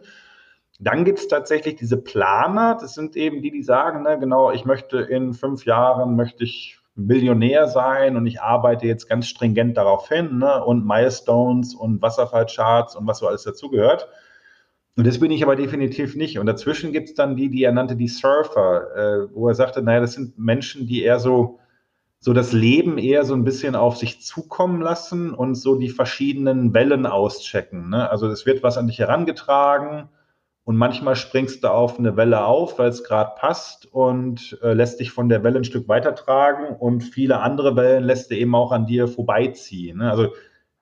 Dann gibt es tatsächlich diese Planer, das sind eben die, die sagen, ne, genau, ich möchte in fünf Jahren, möchte ich Millionär sein und ich arbeite jetzt ganz stringent darauf hin ne, und Milestones und Wasserfallcharts und was so alles dazugehört. Und das bin ich aber definitiv nicht. Und dazwischen gibt es dann die, die er nannte, die Surfer, äh, wo er sagte, naja, das sind Menschen, die eher so so das Leben eher so ein bisschen auf sich zukommen lassen und so die verschiedenen Wellen auschecken. Ne? Also es wird was an dich herangetragen und manchmal springst du auf eine Welle auf, weil es gerade passt und äh, lässt dich von der Welle ein Stück weitertragen und viele andere Wellen lässt du eben auch an dir vorbeiziehen. Ne? Also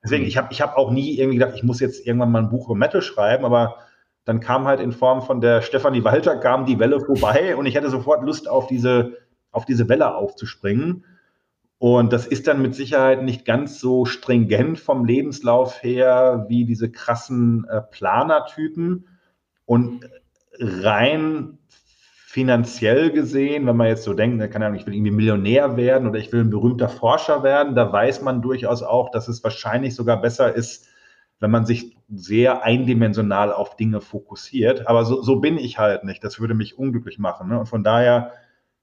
deswegen, mhm. ich habe ich hab auch nie irgendwie gedacht, ich muss jetzt irgendwann mal ein Buch über Metal schreiben, aber dann kam halt in Form von der Stefanie Walter, kam die Welle vorbei und ich hatte sofort Lust auf diese, auf diese Welle aufzuspringen. Und das ist dann mit Sicherheit nicht ganz so stringent vom Lebenslauf her wie diese krassen äh, Planertypen. Und rein finanziell gesehen, wenn man jetzt so denkt, kann ja, ich will irgendwie Millionär werden oder ich will ein berühmter Forscher werden, da weiß man durchaus auch, dass es wahrscheinlich sogar besser ist, wenn man sich sehr eindimensional auf Dinge fokussiert. Aber so, so bin ich halt nicht. Das würde mich unglücklich machen. Ne? Und von daher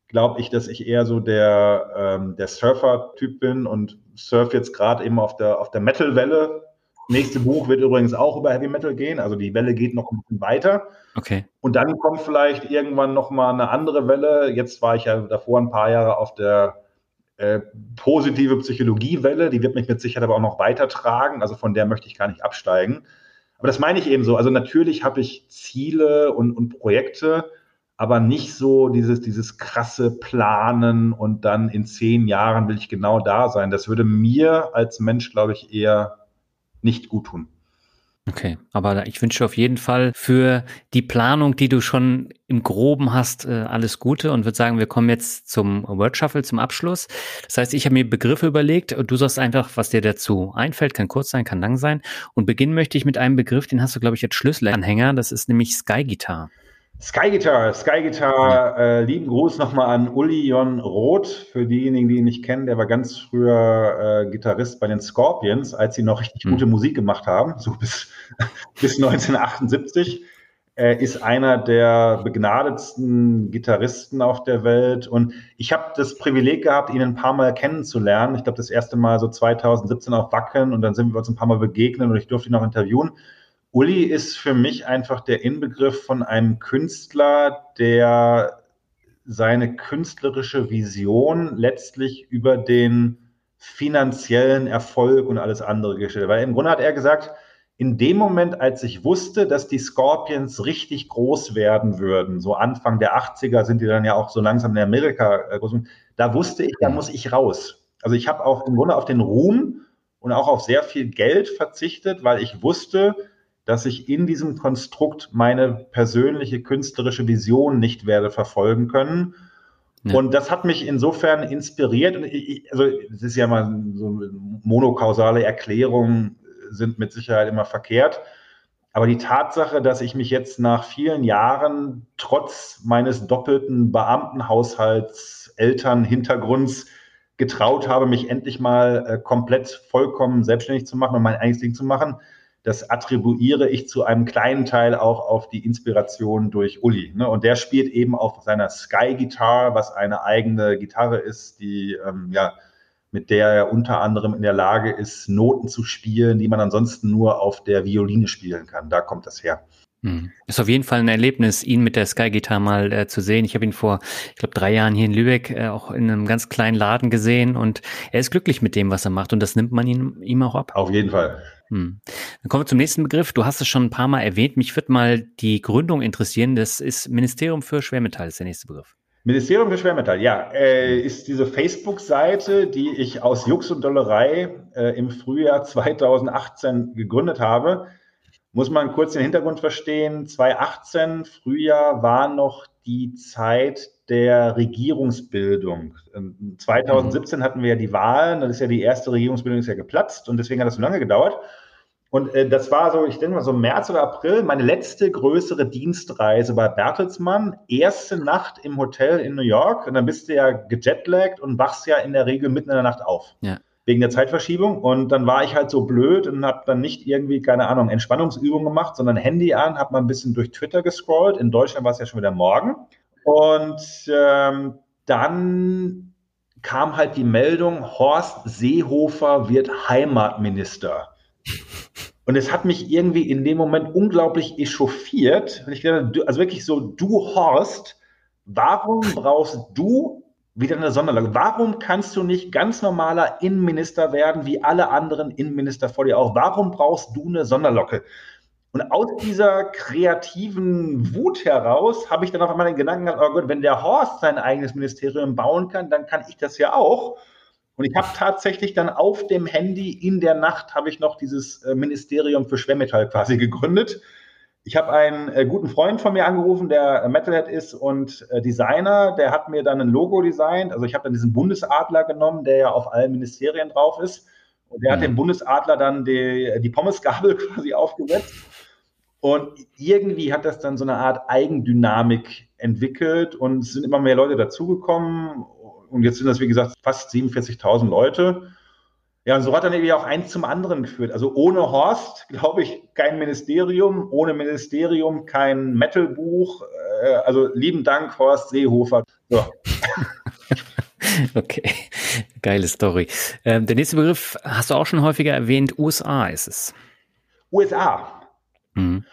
glaube ich, dass ich eher so der, ähm, der Surfer-Typ bin und surf jetzt gerade eben auf der, auf der Metal-Welle. Nächste Buch wird übrigens auch über Heavy Metal gehen, also die Welle geht noch ein bisschen weiter. Okay. Und dann kommt vielleicht irgendwann nochmal eine andere Welle. Jetzt war ich ja davor ein paar Jahre auf der äh, positive Psychologie-Welle, die wird mich mit Sicherheit aber auch noch weiter tragen, also von der möchte ich gar nicht absteigen. Aber das meine ich eben so. Also natürlich habe ich Ziele und, und Projekte, aber nicht so dieses, dieses krasse Planen und dann in zehn Jahren will ich genau da sein. Das würde mir als Mensch, glaube ich, eher nicht gut tun. Okay, aber ich wünsche auf jeden Fall für die Planung, die du schon im Groben hast, äh, alles Gute und würde sagen, wir kommen jetzt zum Word Shuffle, zum Abschluss. Das heißt, ich habe mir Begriffe überlegt und du sagst einfach, was dir dazu einfällt, kann kurz sein, kann lang sein. Und beginnen möchte ich mit einem Begriff, den hast du, glaube ich, als Schlüsselanhänger, das ist nämlich Sky Guitar. Sky Guitar, Sky Guitar, äh, lieben Gruß nochmal an Uli Jon Roth. Für diejenigen, die ihn nicht kennen, der war ganz früher äh, Gitarrist bei den Scorpions, als sie noch richtig mhm. gute Musik gemacht haben, so bis, bis 1978. Er ist einer der begnadetsten Gitarristen auf der Welt. Und ich habe das Privileg gehabt, ihn ein paar Mal kennenzulernen. Ich glaube, das erste Mal so 2017 auf Wacken und dann sind wir uns ein paar Mal begegnet und ich durfte ihn auch interviewen. Uli ist für mich einfach der Inbegriff von einem Künstler, der seine künstlerische Vision letztlich über den finanziellen Erfolg und alles andere gestellt. hat. Weil im Grunde hat er gesagt, in dem Moment, als ich wusste, dass die Scorpions richtig groß werden würden, so Anfang der 80er sind die dann ja auch so langsam in Amerika äh, groß, da wusste ich, da muss ich raus. Also ich habe auch im Grunde auf den Ruhm und auch auf sehr viel Geld verzichtet, weil ich wusste, dass ich in diesem Konstrukt meine persönliche künstlerische Vision nicht werde verfolgen können. Ja. Und das hat mich insofern inspiriert. Also, es ist ja mal so monokausale Erklärungen sind mit Sicherheit immer verkehrt. Aber die Tatsache, dass ich mich jetzt nach vielen Jahren trotz meines doppelten Beamtenhaushalts, Elternhintergrunds getraut habe, mich endlich mal äh, komplett vollkommen selbstständig zu machen und mein eigenes Ding zu machen, das attribuiere ich zu einem kleinen Teil auch auf die Inspiration durch Uli. Ne? Und der spielt eben auf seiner Sky Guitar, was eine eigene Gitarre ist, die ähm, ja mit der er unter anderem in der Lage ist, Noten zu spielen, die man ansonsten nur auf der Violine spielen kann. Da kommt das her. Hm. Ist auf jeden Fall ein Erlebnis, ihn mit der Sky Guitar mal äh, zu sehen. Ich habe ihn vor, ich glaube, drei Jahren hier in Lübeck äh, auch in einem ganz kleinen Laden gesehen und er ist glücklich mit dem, was er macht und das nimmt man ihm, ihm auch ab. Auf jeden Fall. Hm. Dann kommen wir zum nächsten Begriff. Du hast es schon ein paar Mal erwähnt. Mich würde mal die Gründung interessieren. Das ist Ministerium für Schwermetall, ist der nächste Begriff. Ministerium für Schwermetall, ja, äh, ist diese Facebook-Seite, die ich aus Jux und Dollerei äh, im Frühjahr 2018 gegründet habe. Muss man kurz den Hintergrund verstehen. 2018, Frühjahr, war noch die Zeit der Regierungsbildung. 2017 ähm, hatten wir ja die Wahlen, das ist ja die erste Regierungsbildung, ist ja geplatzt und deswegen hat das so lange gedauert. Und äh, das war so, ich denke mal so März oder April, meine letzte größere Dienstreise bei Bertelsmann. Erste Nacht im Hotel in New York und dann bist du ja gejetlaggt und wachst ja in der Regel mitten in der Nacht auf. Ja. Wegen der Zeitverschiebung. Und dann war ich halt so blöd und habe dann nicht irgendwie, keine Ahnung, Entspannungsübungen gemacht, sondern Handy an, habe mal ein bisschen durch Twitter gescrollt. In Deutschland war es ja schon wieder morgen. Und ähm, dann kam halt die Meldung, Horst Seehofer wird Heimatminister. Und es hat mich irgendwie in dem Moment unglaublich echauffiert. Ich dachte, also wirklich so, du Horst, warum brauchst du wieder eine Sonderlage? Warum kannst du nicht ganz normaler Innenminister werden, wie alle anderen Innenminister vor dir auch? Warum brauchst du eine Sonderlocke? Und aus dieser kreativen Wut heraus habe ich dann auf einmal den Gedanken gehabt, oh Gott, wenn der Horst sein eigenes Ministerium bauen kann, dann kann ich das ja auch. Und ich habe tatsächlich dann auf dem Handy in der Nacht habe ich noch dieses äh, Ministerium für Schwermetall quasi gegründet. Ich habe einen äh, guten Freund von mir angerufen, der äh, Metalhead ist und Designer. Der hat mir dann ein Logo designt. Also ich habe dann diesen Bundesadler genommen, der ja auf allen Ministerien drauf ist. Und der mhm. hat dem Bundesadler dann die, die Pommesgabel quasi aufgesetzt. Und irgendwie hat das dann so eine Art Eigendynamik entwickelt und es sind immer mehr Leute dazugekommen und jetzt sind das, wie gesagt, fast 47.000 Leute. Ja, und so hat dann irgendwie auch eins zum anderen geführt. Also ohne Horst, glaube ich, kein Ministerium, ohne Ministerium kein Metalbuch. Äh, also lieben Dank, Horst Seehofer. So. okay, geile Story. Ähm, der nächste Begriff hast du auch schon häufiger erwähnt, USA ist es. USA. Mhm.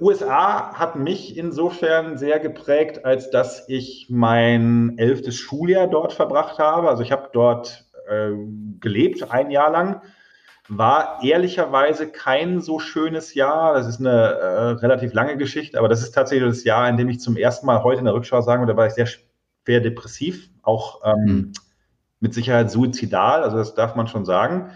USA hat mich insofern sehr geprägt, als dass ich mein elftes Schuljahr dort verbracht habe. Also ich habe dort äh, gelebt, ein Jahr lang. War ehrlicherweise kein so schönes Jahr. Das ist eine äh, relativ lange Geschichte, aber das ist tatsächlich das Jahr, in dem ich zum ersten Mal heute in der Rückschau sagen würde, da war ich sehr schwer depressiv, auch ähm, mhm. mit Sicherheit suizidal, also das darf man schon sagen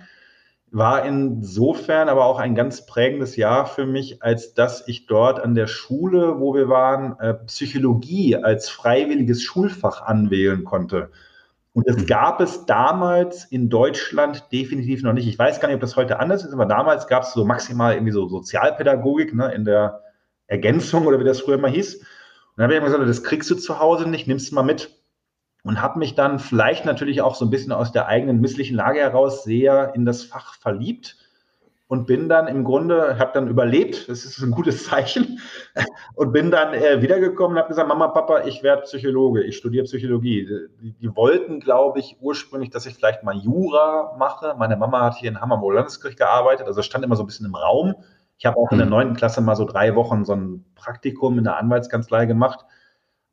war insofern aber auch ein ganz prägendes Jahr für mich, als dass ich dort an der Schule, wo wir waren, äh, Psychologie als freiwilliges Schulfach anwählen konnte. Und das mhm. gab es damals in Deutschland definitiv noch nicht. Ich weiß gar nicht, ob das heute anders ist, aber damals gab es so maximal irgendwie so Sozialpädagogik ne, in der Ergänzung oder wie das früher mal hieß. Und dann habe ich mir gesagt, das kriegst du zu Hause nicht, nimmst du mal mit und habe mich dann vielleicht natürlich auch so ein bisschen aus der eigenen misslichen Lage heraus sehr in das Fach verliebt und bin dann im Grunde, habe dann überlebt, das ist ein gutes Zeichen, und bin dann äh, wiedergekommen und habe gesagt, Mama, Papa, ich werde Psychologe, ich studiere Psychologie. Die, die, wollten, glaube ich, ursprünglich, dass ich vielleicht mal Jura mache. Meine Mama hat hier in Hammer im Landesgericht gearbeitet, also stand immer so ein bisschen im Raum. Ich habe auch in der mhm. neunten Klasse mal so drei Wochen so ein Praktikum in der Anwaltskanzlei gemacht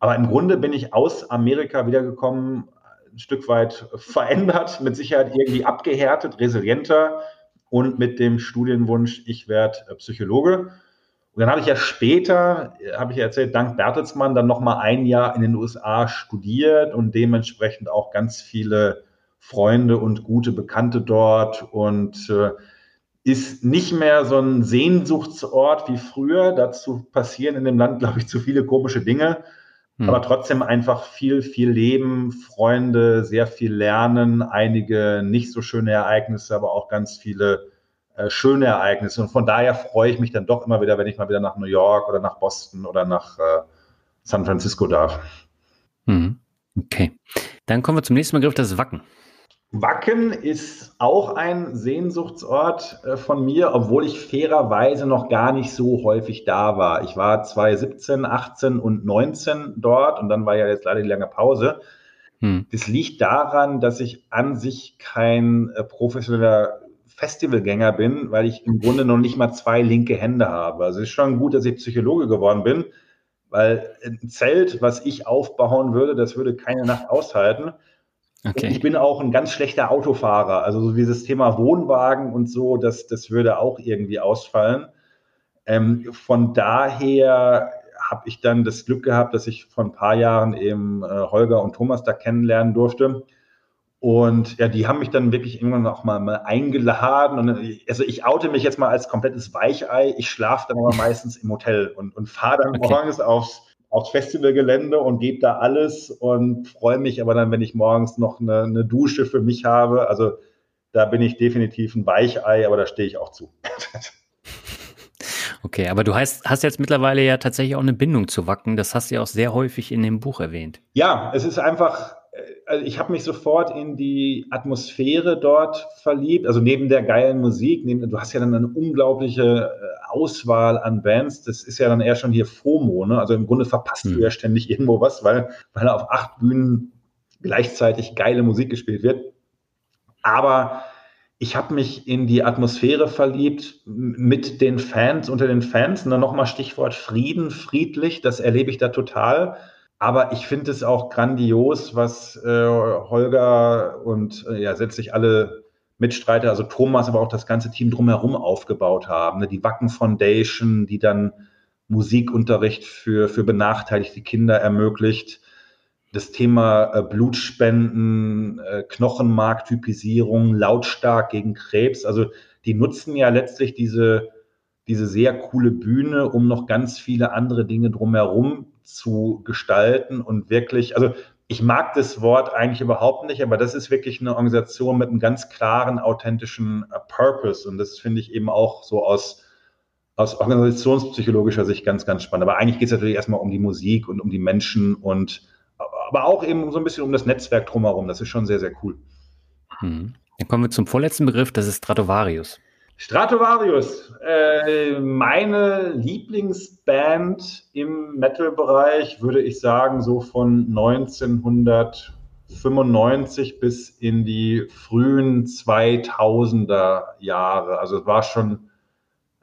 aber im Grunde bin ich aus Amerika wiedergekommen, ein Stück weit verändert, mit Sicherheit irgendwie abgehärtet, resilienter und mit dem Studienwunsch, ich werde äh, Psychologe. Und dann habe ich ja später, habe ich ja erzählt, dank Bertelsmann dann nochmal ein Jahr in den USA studiert und dementsprechend auch ganz viele Freunde und gute Bekannte dort und äh, ist nicht mehr so ein Sehnsuchtsort wie früher. Dazu passieren in dem Land, glaube ich, zu viele komische Dinge. Hm. Aber trotzdem einfach viel, viel Leben, Freunde, sehr viel Lernen, einige nicht so schöne Ereignisse, aber auch ganz viele äh, schöne Ereignisse. Und von daher freue ich mich dann doch immer wieder, wenn ich mal wieder nach New York oder nach Boston oder nach äh, San Francisco darf. Hm. Okay. Dann kommen wir zum nächsten Begriff, das Wacken. Wacken ist auch ein Sehnsuchtsort äh, von mir, obwohl ich fairerweise noch gar nicht so häufig da war. Ich war 2017, 18 und 19 dort und dann war ja jetzt leider die lange Pause. Hm. Das liegt daran, dass ich an sich kein äh, professioneller Festivalgänger bin, weil ich im Grunde noch nicht mal zwei linke Hände habe. Also es ist schon gut, dass ich Psychologe geworden bin, weil ein Zelt, was ich aufbauen würde, das würde keine Nacht aushalten. Okay. Ich bin auch ein ganz schlechter Autofahrer. Also so dieses Thema Wohnwagen und so, das, das würde auch irgendwie ausfallen. Ähm, von daher habe ich dann das Glück gehabt, dass ich vor ein paar Jahren eben äh, Holger und Thomas da kennenlernen durfte. Und ja, die haben mich dann wirklich irgendwann auch mal, mal eingeladen. Und, also ich oute mich jetzt mal als komplettes Weichei. Ich schlafe dann aber meistens im Hotel und, und fahre dann okay. morgens aufs, aufs Festivalgelände und gebe da alles und freue mich aber dann, wenn ich morgens noch eine, eine Dusche für mich habe. Also da bin ich definitiv ein Weichei, aber da stehe ich auch zu. Okay, aber du hast, hast jetzt mittlerweile ja tatsächlich auch eine Bindung zu Wacken. Das hast du ja auch sehr häufig in dem Buch erwähnt. Ja, es ist einfach, also ich habe mich sofort in die Atmosphäre dort verliebt. Also neben der geilen Musik, neben, du hast ja dann eine unglaubliche äh, Auswahl an Bands. Das ist ja dann eher schon hier FOMO. Ne? Also im Grunde verpasst hm. du ja ständig irgendwo was, weil, weil auf acht Bühnen gleichzeitig geile Musik gespielt wird. Aber ich habe mich in die Atmosphäre verliebt mit den Fans, unter den Fans. Und dann nochmal Stichwort Frieden, friedlich, das erlebe ich da total. Aber ich finde es auch grandios, was äh, Holger und äh, ja, letztlich alle Mitstreiter, also Thomas, aber auch das ganze Team drumherum aufgebaut haben. Ne? Die Wacken Foundation, die dann Musikunterricht für, für benachteiligte Kinder ermöglicht das Thema äh, Blutspenden, äh, Knochenmarktypisierung, lautstark gegen Krebs. Also die nutzen ja letztlich diese, diese sehr coole Bühne, um noch ganz viele andere Dinge drumherum zu gestalten und wirklich, also ich mag das Wort eigentlich überhaupt nicht, aber das ist wirklich eine Organisation mit einem ganz klaren, authentischen äh, Purpose. Und das finde ich eben auch so aus, aus organisationspsychologischer Sicht ganz, ganz spannend. Aber eigentlich geht es natürlich erstmal um die Musik und um die Menschen und aber auch eben so ein bisschen um das Netzwerk drumherum. Das ist schon sehr, sehr cool. Hm. Dann kommen wir zum vorletzten Begriff, das ist Stratovarius. Stratovarius, äh, meine Lieblingsband im Metal-Bereich, würde ich sagen, so von 1995 bis in die frühen 2000er Jahre. Also es war schon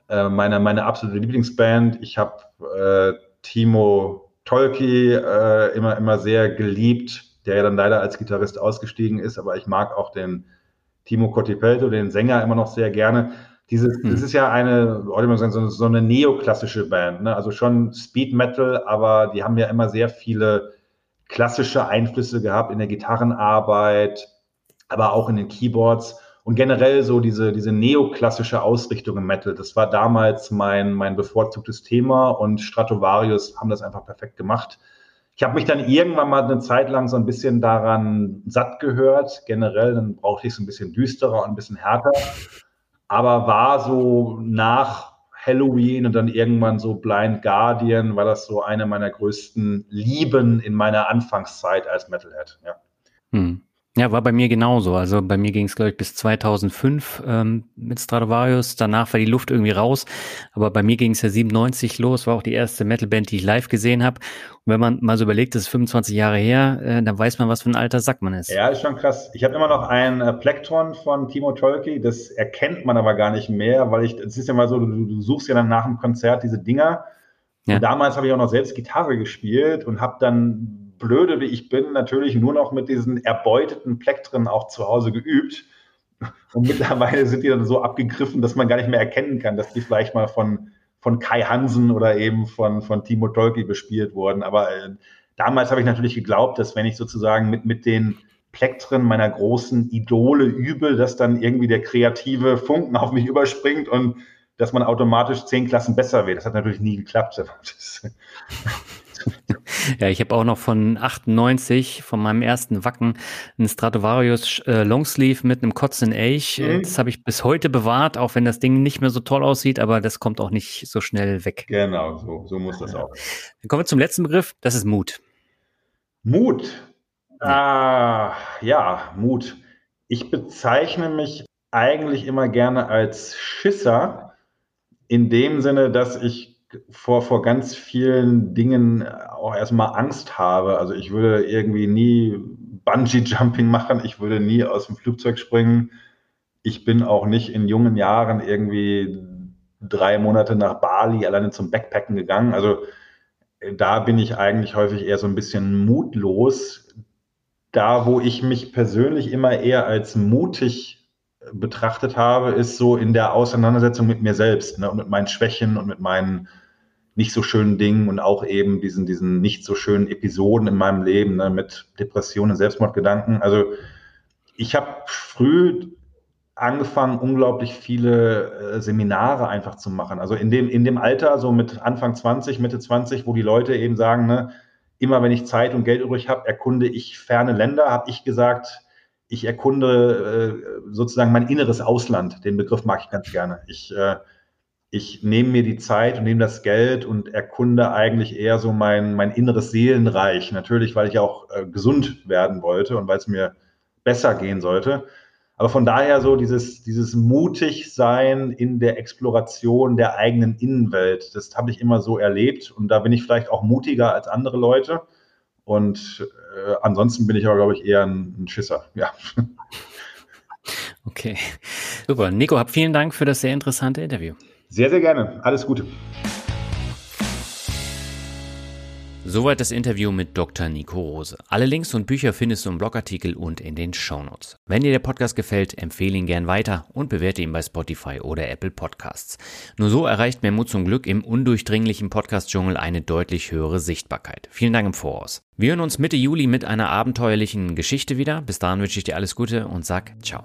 äh, meine, meine absolute Lieblingsband. Ich habe äh, Timo Tolki äh, immer, immer sehr geliebt, der ja dann leider als Gitarrist ausgestiegen ist, aber ich mag auch den Timo Cotipelto, den Sänger, immer noch sehr gerne. Dieses, hm. Das ist ja eine, heute mal sagen, so, so eine neoklassische Band, ne? also schon Speed Metal, aber die haben ja immer sehr viele klassische Einflüsse gehabt in der Gitarrenarbeit, aber auch in den Keyboards. Und generell so diese, diese neoklassische Ausrichtung im Metal, das war damals mein, mein bevorzugtes Thema und Stratovarius haben das einfach perfekt gemacht. Ich habe mich dann irgendwann mal eine Zeit lang so ein bisschen daran satt gehört. Generell, dann brauchte ich es ein bisschen düsterer und ein bisschen härter. Aber war so nach Halloween und dann irgendwann so Blind Guardian, war das so eine meiner größten Lieben in meiner Anfangszeit als Metalhead. Ja. Hm. Ja, war bei mir genauso. Also bei mir ging es, glaube ich, bis 2005 ähm, mit Stradivarius. Danach war die Luft irgendwie raus. Aber bei mir ging es ja 97 los, war auch die erste Metalband, die ich live gesehen habe. Und wenn man mal so überlegt, das ist 25 Jahre her, äh, dann weiß man, was für ein alter Sack man ist. Ja, ist schon krass. Ich habe immer noch ein äh, Plektron von Timo Tolki. Das erkennt man aber gar nicht mehr, weil ich, es ist ja mal so, du, du suchst ja dann nach dem Konzert diese Dinger. Ja. Damals habe ich auch noch selbst Gitarre gespielt und habe dann blöde wie ich bin, natürlich nur noch mit diesen erbeuteten Plektren auch zu Hause geübt. Und mittlerweile sind die dann so abgegriffen, dass man gar nicht mehr erkennen kann, dass die vielleicht mal von, von Kai Hansen oder eben von, von Timo Tolki bespielt wurden. Aber äh, damals habe ich natürlich geglaubt, dass wenn ich sozusagen mit, mit den Plektren meiner großen Idole übe, dass dann irgendwie der kreative Funken auf mich überspringt und dass man automatisch zehn Klassen besser wird. Das hat natürlich nie geklappt. ja, ich habe auch noch von 98, von meinem ersten Wacken, ein Stratovarius äh, Longsleeve mit einem Kotzen Elch. Mhm. Das habe ich bis heute bewahrt, auch wenn das Ding nicht mehr so toll aussieht, aber das kommt auch nicht so schnell weg. Genau, so, so muss das auch. Dann kommen wir zum letzten Begriff, das ist Mut. Mut. Ah, ja, Mut. Ich bezeichne mich eigentlich immer gerne als Schisser, in dem Sinne, dass ich vor, vor ganz vielen Dingen auch erstmal Angst habe. Also ich würde irgendwie nie Bungee-Jumping machen, ich würde nie aus dem Flugzeug springen. Ich bin auch nicht in jungen Jahren irgendwie drei Monate nach Bali alleine zum Backpacken gegangen. Also da bin ich eigentlich häufig eher so ein bisschen mutlos. da, wo ich mich persönlich immer eher als mutig betrachtet habe, ist so in der Auseinandersetzung mit mir selbst ne, und mit meinen Schwächen und mit meinen nicht so schönen Dingen und auch eben diesen, diesen nicht so schönen Episoden in meinem Leben ne, mit Depressionen, Selbstmordgedanken. Also ich habe früh angefangen, unglaublich viele äh, Seminare einfach zu machen. Also in dem, in dem Alter, so mit Anfang 20, Mitte 20, wo die Leute eben sagen, ne, immer wenn ich Zeit und Geld übrig habe, erkunde ich ferne Länder, habe ich gesagt, ich erkunde äh, sozusagen mein inneres Ausland. Den Begriff mag ich ganz gerne. Ich, äh, ich nehme mir die Zeit und nehme das Geld und erkunde eigentlich eher so mein, mein inneres Seelenreich. Natürlich, weil ich auch äh, gesund werden wollte und weil es mir besser gehen sollte. Aber von daher so dieses, dieses mutig sein in der Exploration der eigenen Innenwelt, das habe ich immer so erlebt und da bin ich vielleicht auch mutiger als andere Leute. Und äh, ansonsten bin ich aber, glaube ich, eher ein, ein Schisser. Ja. Okay. Super. Nico, hab vielen Dank für das sehr interessante Interview. Sehr, sehr gerne. Alles Gute. Soweit das Interview mit Dr. Nico Rose. Alle Links und Bücher findest du im Blogartikel und in den Shownotes. Wenn dir der Podcast gefällt, empfehle ihn gern weiter und bewerte ihn bei Spotify oder Apple Podcasts. Nur so erreicht mehr Mut zum Glück im undurchdringlichen Podcast-Dschungel eine deutlich höhere Sichtbarkeit. Vielen Dank im Voraus. Wir hören uns Mitte Juli mit einer abenteuerlichen Geschichte wieder. Bis dahin wünsche ich dir alles Gute und sag ciao.